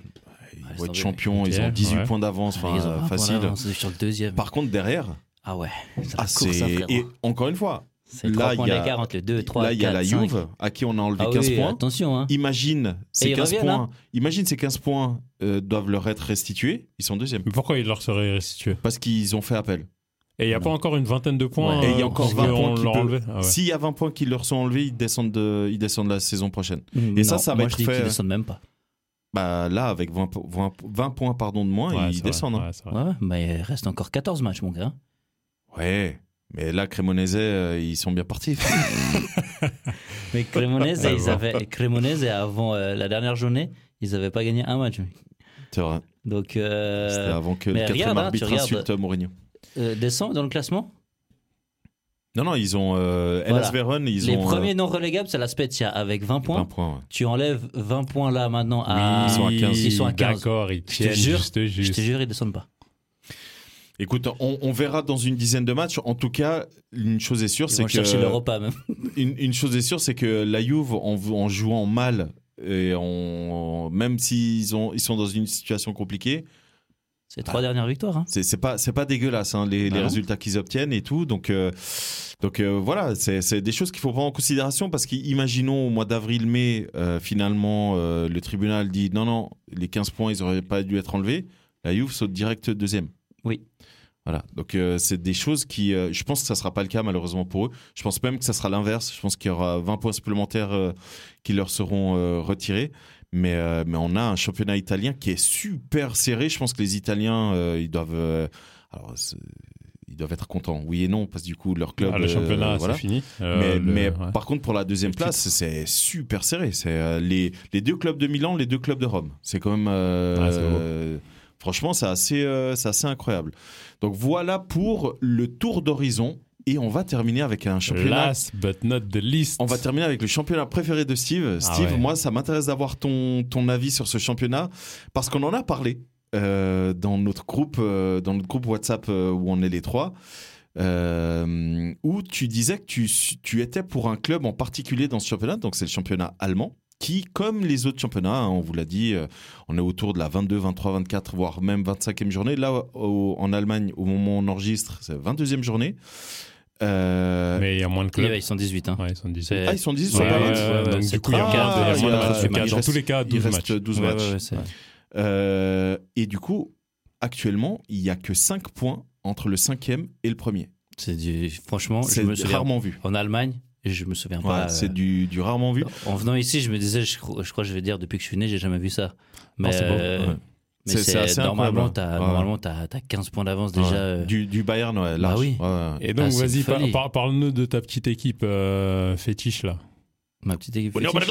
ils vont être champions, ils ont 18 ouais. points d'avance, Ah, enfin ils ont euh, 20 points facile. d'avance sur le deuxième. Par contre, derrière, Ah ouais. Ah, course, et encore une fois, C'est là, 3 il points y a- entre les 2, 3, là il y a 4, la 5. Juve à qui on a enlevé Ah 15 oui, points. attention. Hein. Imagine ces ils 15 reviennent, points. hein. Imagine ces 15 points euh, doivent leur être restitués. Ils sont deuxième Mais Pourquoi il leur serait restitué parce qu'ils ont fait appel. Et il n'y a Non. pas encore une vingtaine de points Ouais. Et il y a euh, encore qu'on 20 points qui enlevé Ah ouais. S'il y a 20 points qui leur sont enlevés, ils descendent, de- ils descendent la saison prochaine. Et ça, ça va moi, être je dis fait- qu'ils descendent même pas. Bah là, avec 20, po- 20 20 points pardon, de moins, Ouais, ils descendent. hein. Ouais, mais il reste encore 14 matchs, mon gars. Ouais, mais là, Cremonese, euh, ils sont bien partis. Mais Cremonese, Ah, ils avaient, Cremonese, avant euh, la dernière journée, ils n'avaient pas gagné un match. C'est vrai. Donc, euh, C'était avant que le mais quatrième regarde, hein, arbitre regardes. insulte Mourinho. Euh, descend dans le classement? Non, non, ils ont euh, Voilà. Ils Les ont premiers non relégables, c'est la Spezia avec 20 euh, points. 20 points. ouais. Tu enlèves 20 points là maintenant à. ils sont à 15. Ils sont à 15. D'accord, ils te tiennent jure, juste, Je juste. te jure, ils descendent pas. Écoute, on, on verra dans une dizaine de matchs. En tout cas, une chose est sûre, Ils c'est vont que chercher l'Europa même. une, une chose est sûre, c'est que la Juve, en, en jouant mal et en, même s'ils ont, ils sont dans une situation compliquée, C'est trois dernières victoires. Hein. c'est pas, c'est pas dégueulasse hein, les, Bah les résultats qu'ils obtiennent et tout. Donc, euh, donc euh, voilà, c'est des choses qu'il faut prendre en considération parce qu'imaginons au mois d'avril-mai, euh, finalement, le tribunal dit non, non, les 15 points, ils auraient pas dû être enlevés. La Juve saute direct deuxième. Oui. Voilà, donc c'est des choses qui, je pense que ça sera pas le cas malheureusement pour eux. Je pense même que ça sera l'inverse. Je pense qu'il y aura 20 points supplémentaires qui leur seront retirés. Mais, euh, mais on a un championnat italien qui est super serré. Je pense que les Italiens, euh, ils doivent, euh, alors, c'est- ils doivent être contents. Oui et non, parce que du coup leur club, Ah, le euh, championnat, voilà. c'est fini. Mais, le- mais ouais. par contre, pour la deuxième Le place, c'est super serré. C'est euh, les, les deux clubs de Milan, les deux clubs de Rome. C'est quand même. euh, Ouais, c'est beau. euh, franchement, c'est assez, euh, c'est assez incroyable. Donc voilà pour le tour d'horizon. Et on va terminer avec un championnat. Last but not the least. On va terminer avec le championnat préféré de Steve. Steve, Ah ouais. moi, ça m'intéresse d'avoir ton, ton avis sur ce championnat parce qu'on en a parlé euh, dans notre groupe, euh, dans notre groupe WhatsApp euh, où on est les trois, où tu disais que tu, tu étais pour un club en particulier dans ce championnat. Donc c'est le championnat allemand qui, comme les autres championnats, hein, on vous l'a dit, on est autour de la 22, 23, 24, voire même 25e journée. Là, au- en Allemagne, au moment où on enregistre, c'est la 22e journée. Euh, Mais il y a moins de clubs. ouais, ils sont 18. Hein. Ouais, ils sont 18. C'est- ah, ils sont 10 Ouais, ouais, donc du coup, il y a Ah, il y a- matchs. il Il y a reste- Dans tous les cas, 12 il reste matchs. 12 Ouais, matchs. ouais, ouais, c'est- Ouais. Euh, et du coup, actuellement, il y a que 5 points entre le cinquième et le premier. C'est du... Franchement, je C'est me souviens. rarement vu. En Allemagne, je me souviens Ouais, pas. c'est euh, du, du rarement vu. En venant ici, je me disais, je, crois- je crois que je vais dire, depuis que je suis né, j'ai jamais vu ça. Mais, Non, mais C'est- normalement, incroyable. t'as Ouais. normalement, t'as t'as 15 points d'avance déjà. Ouais. euh, Du, du Bayern, ouais, Bah large. oui. Ouais. Et donc, Ah, vas-y, par- par- parle-nous de ta petite équipe euh, fétiche là. Ma petite équipe. Union fétiche.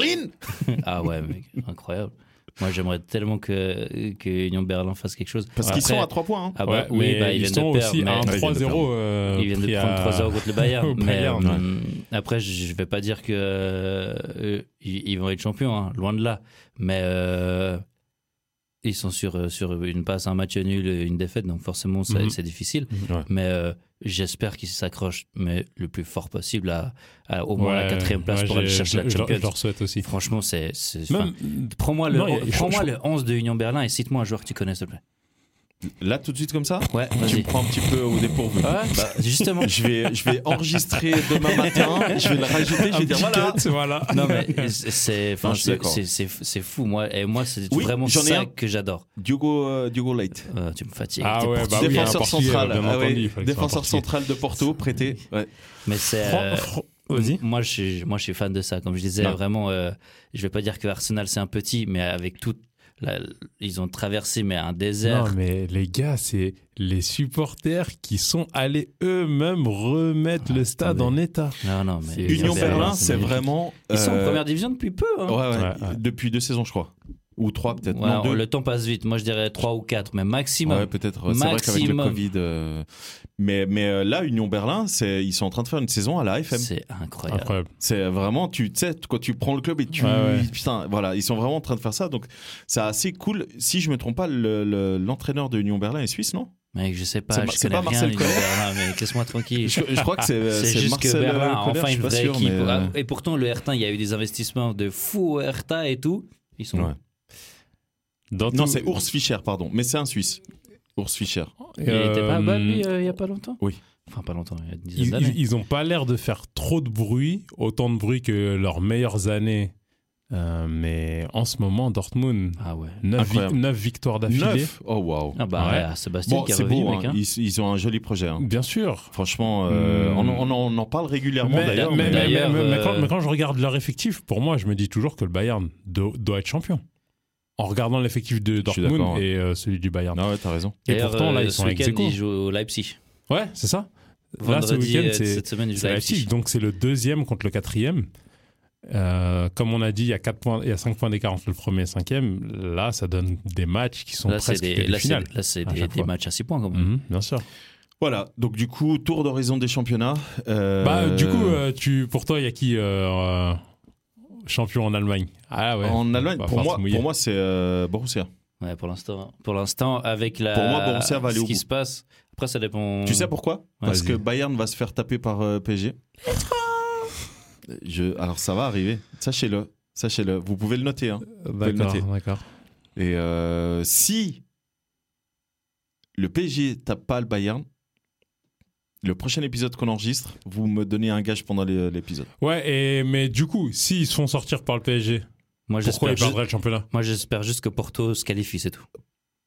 Berlin Ah ouais, mec, incroyable. Moi, j'aimerais tellement que, que Union Berlin fasse quelque chose. Parce qu'ils sont à 3 points. hein. Ah bah, Ouais, oui, bah, ils, ils viennent sont de perdre. aussi mais- à un Ouais, ils viennent de 3-0. euh, Ils viennent de prendre à- 3-0 contre le Bayern. mais Bayern, ouais. après, je vais pas dire que euh, ils vont être champions, hein, loin de là. Mais euh, ils sont sur, euh, sur une passe, un match nul, une défaite, donc forcément, Mhm. c'est difficile. Ouais. Mais euh, j'espère qu'ils s'accrochent mais le plus fort possible à, à au moins la Ouais, quatrième place ouais, pour aller chercher la je- je leur- Champions. Je leur souhaite aussi. Franchement, c'est. Prends-moi le, prends-moi le 11 de Union Berlin et cite-moi un joueur que tu connais, s'il te plaît. Là, tout de suite, comme ça Ouais, Tu me prends un petit peu au dépourvu. Ouais, bah, justement. Je vais, je vais enregistrer demain matin, je vais le rajouter, je vais dire voilà. voilà. Non, mais c'est- c'est c'est- c'est- c'est c'est fou. Moi, et moi c'est Oui, vraiment ça un. que j'adore. Diogo, euh, Diogo Late. Euh, tu me fatigues. Ah ouais, bah oui, défenseur central. bien Ah ouais, défenseur central de Porto, prêté. Ouais. Mais c'est. Fran- euh. Moi, je suis, moi, je suis fan de ça. Comme je disais, Non. vraiment, euh, je vais pas dire que Arsenal c'est un petit, mais avec tout, ils ont traversé mais un désert. Non, mais les gars, c'est les supporters qui sont allés eux-mêmes remettre Ah, le stade attendez. en état. Non, non, mais Union Berlin, c'est vraiment. ils sont en euh, première division depuis peu. hein. Ouais, ouais, Ouais, ouais. depuis deux saisons, je crois. Ou trois, peut-être. Ouais, non, deux. le temps passe vite. Moi, je dirais 3 ou 4, mais maximum. Ouais, peut-être. C'est vrai qu'avec le. Covid. euh, Mais, mais euh, là, Union Berlin, c'est, ils sont en train de faire une saison à la FM. c'est incroyable. Incroyable. C'est vraiment, tu sais, quand tu prends le club et tu. Ouais, ouais. Putain, voilà, ils sont vraiment en train de faire ça. Donc, c'est assez cool. Si je me trompe pas, le- le- l'entraîneur de Union Berlin est suisse, non? Mec, je sais pas, je c'est connais pas rien Marcel Berlin, mais laisse-moi tranquille. je, je crois que c'est, C'est c'est juste Marcel que Berlin a enfin je suis une pas vraie sûr, équipe. mais, euh, Et pourtant, le Hertha, il y a eu des investissements de fou au Hertha et tout. Ils sont. Ouais. Dans Non, tout- c'est Urs Fischer, pardon. Mais c'est un Suisse. Urs Fischer. Il était pas à Euh, Bâle, lui, euh, il y a pas longtemps? Oui. Enfin, pas longtemps, il y a une dizaine Ils, d'années. ils, ils ont pas l'air de faire trop de bruit, autant de bruit que leurs meilleures années. Euh, mais en ce moment, Dortmund, Ah ouais. 9, Incroyable. victoires d'affilée. Oh, waouh. Ah bah, Ouais. ouais, Sébastien Bon, c'est beau. mec. hein. hein. Ils, ils ont un joli projet. hein. Bien sûr. Franchement, euh, on, en- on en- on en parle régulièrement d'ailleurs. mais- mais- mais- D'ailleurs, mais- mais euh, quand, mais quand je regarde leur effectif, pour moi, je me dis toujours que le Bayern do- doit être champion. En regardant l'effectif de Dortmund et euh, celui du Bayern. Non, ouais, t'as raison. Et D'ailleurs, pourtant, là, euh, ils sont ce ex ils jouent au Leipzig. Ouais, c'est ça. Là, ce Vendredi, week-end, euh, c'est cette semaine, Leipzig. Leipzig. Donc, c'est le deuxième contre le quatrième. Euh, comme on a dit, il y a, quatre points, il y a 5 points d'écart entre le premier et le cinquième. Là, ça donne des matchs qui sont Là, c'est presque des, des là, c'est- finales. là, c'est des, des matchs à 6 points, quand même. Mhm, bien sûr. Voilà, donc du coup, tour d'horizon des championnats. euh, Bah, du coup, euh, tu, pour toi, il y a qui euh, euh, champion en Allemagne Ah ouais. en Allemagne, va pour moi, pour moi c'est euh, Borussia. Ouais, pour l'instant, pour l'instant, avec la, Pour moi, Borussia va aller ce au qui bout. se passe. Après, ça dépend. Tu sais pourquoi? Parce que Bayern va se faire taper par euh, PSG. Je, alors ça va arriver, sachez-le, sachez-le. Vous pouvez le noter. Hein. le D'accord, noter. d'accord. Et euh, si le PSG tape pas le Bayern, le prochain épisode qu'on enregistre, vous me donnez un gage pendant l'épisode. Ouais, et, mais du coup, s'ils se font sortir par le PSG, Moi, pourquoi j'espère ils juste, perdraient le championnat? Moi, j'espère juste que Porto se qualifie, c'est tout.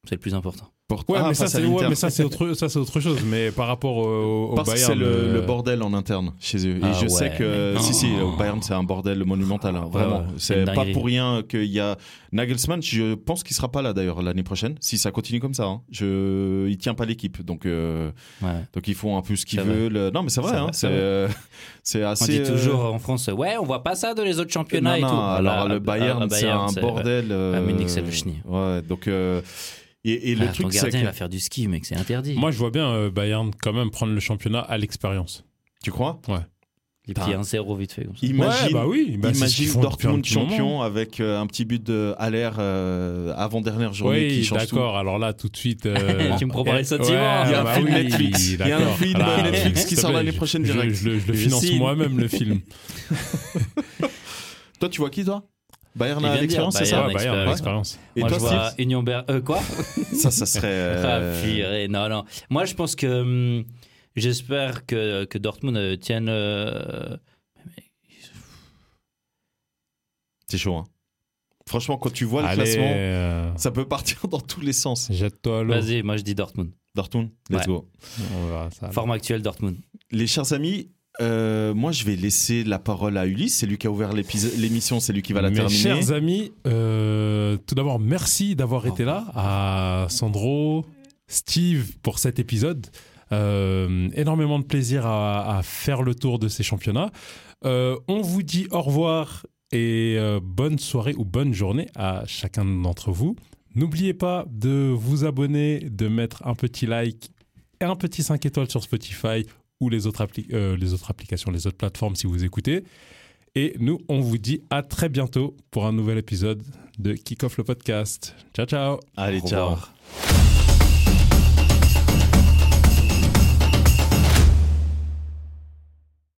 C'est le plus important. Porto. Ouais, Ah, mais, ça, c'est, ouais, l'Inter. mais ça, c'est autre, ça, c'est autre chose. Mais par rapport au, au Parce Bayern. c'est le, euh, le bordel en interne chez eux. Ah et je sais que si si au Bayern c'est un bordel monumental hein, vraiment. ouais, c'est pas dinguerie. pour rien qu'il y a Nagelsmann. Je pense qu'il sera pas là d'ailleurs l'année prochaine si ça continue comme ça. hein. Je il tient pas l'équipe donc euh, Ouais. donc ils font un peu ce qu'ils veulent. Non mais c'est vrai. C'est hein, c'est euh, c'est On assez. dit euh, toujours en France, ouais, on voit pas ça dans les autres championnats non, et non, tout. alors À- le à- Bayern, c'est Bayern, un bordel. À Munich, c'est le chenille. Ouais, donc et, et le Ah, truc c'est gardien, que il va faire du ski, mec, c'est interdit. Moi, je vois bien euh, Bayern quand même prendre le championnat à l'expérience. tu crois? Il a pris un zéro vite fait. Comme ça. Imagine, ouais, bah oui. Bah, imagine Dortmund champion avec euh, un petit but de Haller euh, avant dernière journée qui Oui, change tout. d'accord. Alors là, tout de suite. euh, Tu me les ouais. Il y a un bah film oui, Netflix. Il y a un film Voilà, Netflix qui sort l'année je- prochaine je- direct. Je, le- je le finance moi-même, le film. Toi, tu vois qui toi? Bayern a l'expérience, c'est ça Bayern, expérience. l'expérience. Et Moi, toi, je vois Steve Union Ber... Euh, quoi Ça, ça serait. euh, Ah, purée, non, non. Moi, je pense que hum, j'espère que, que Dortmund euh, tienne. euh, C'est chaud. hein. Franchement, quand tu vois le Allez, classement, euh, ça peut partir dans tous les sens. jette-toi. Vas-y, moi je dis Dortmund. Dortmund, let's Ouais. go. On verra ça. Forme actuelle Dortmund. Les chers amis, euh, moi, je vais laisser la parole à Ulysse. C'est lui qui a ouvert l'émission, c'est lui qui va la Mes terminer. chers amis, euh, tout d'abord, merci d'avoir Au été là. À Sandro, Steve, pour cet épisode. Euh, énormément de plaisir à, à faire le tour de ces championnats. On vous dit au revoir et bonne soirée ou bonne journée à chacun d'entre vous. N'oubliez pas de vous abonner, de mettre un petit like et un petit 5 étoiles sur Spotify ou les autres, appli- euh, les autres applications, les autres plateformes si vous écoutez. Et nous, on vous dit à très bientôt pour un nouvel épisode de Kick Off le podcast. Ciao, ciao Allez, Au ciao. revoir.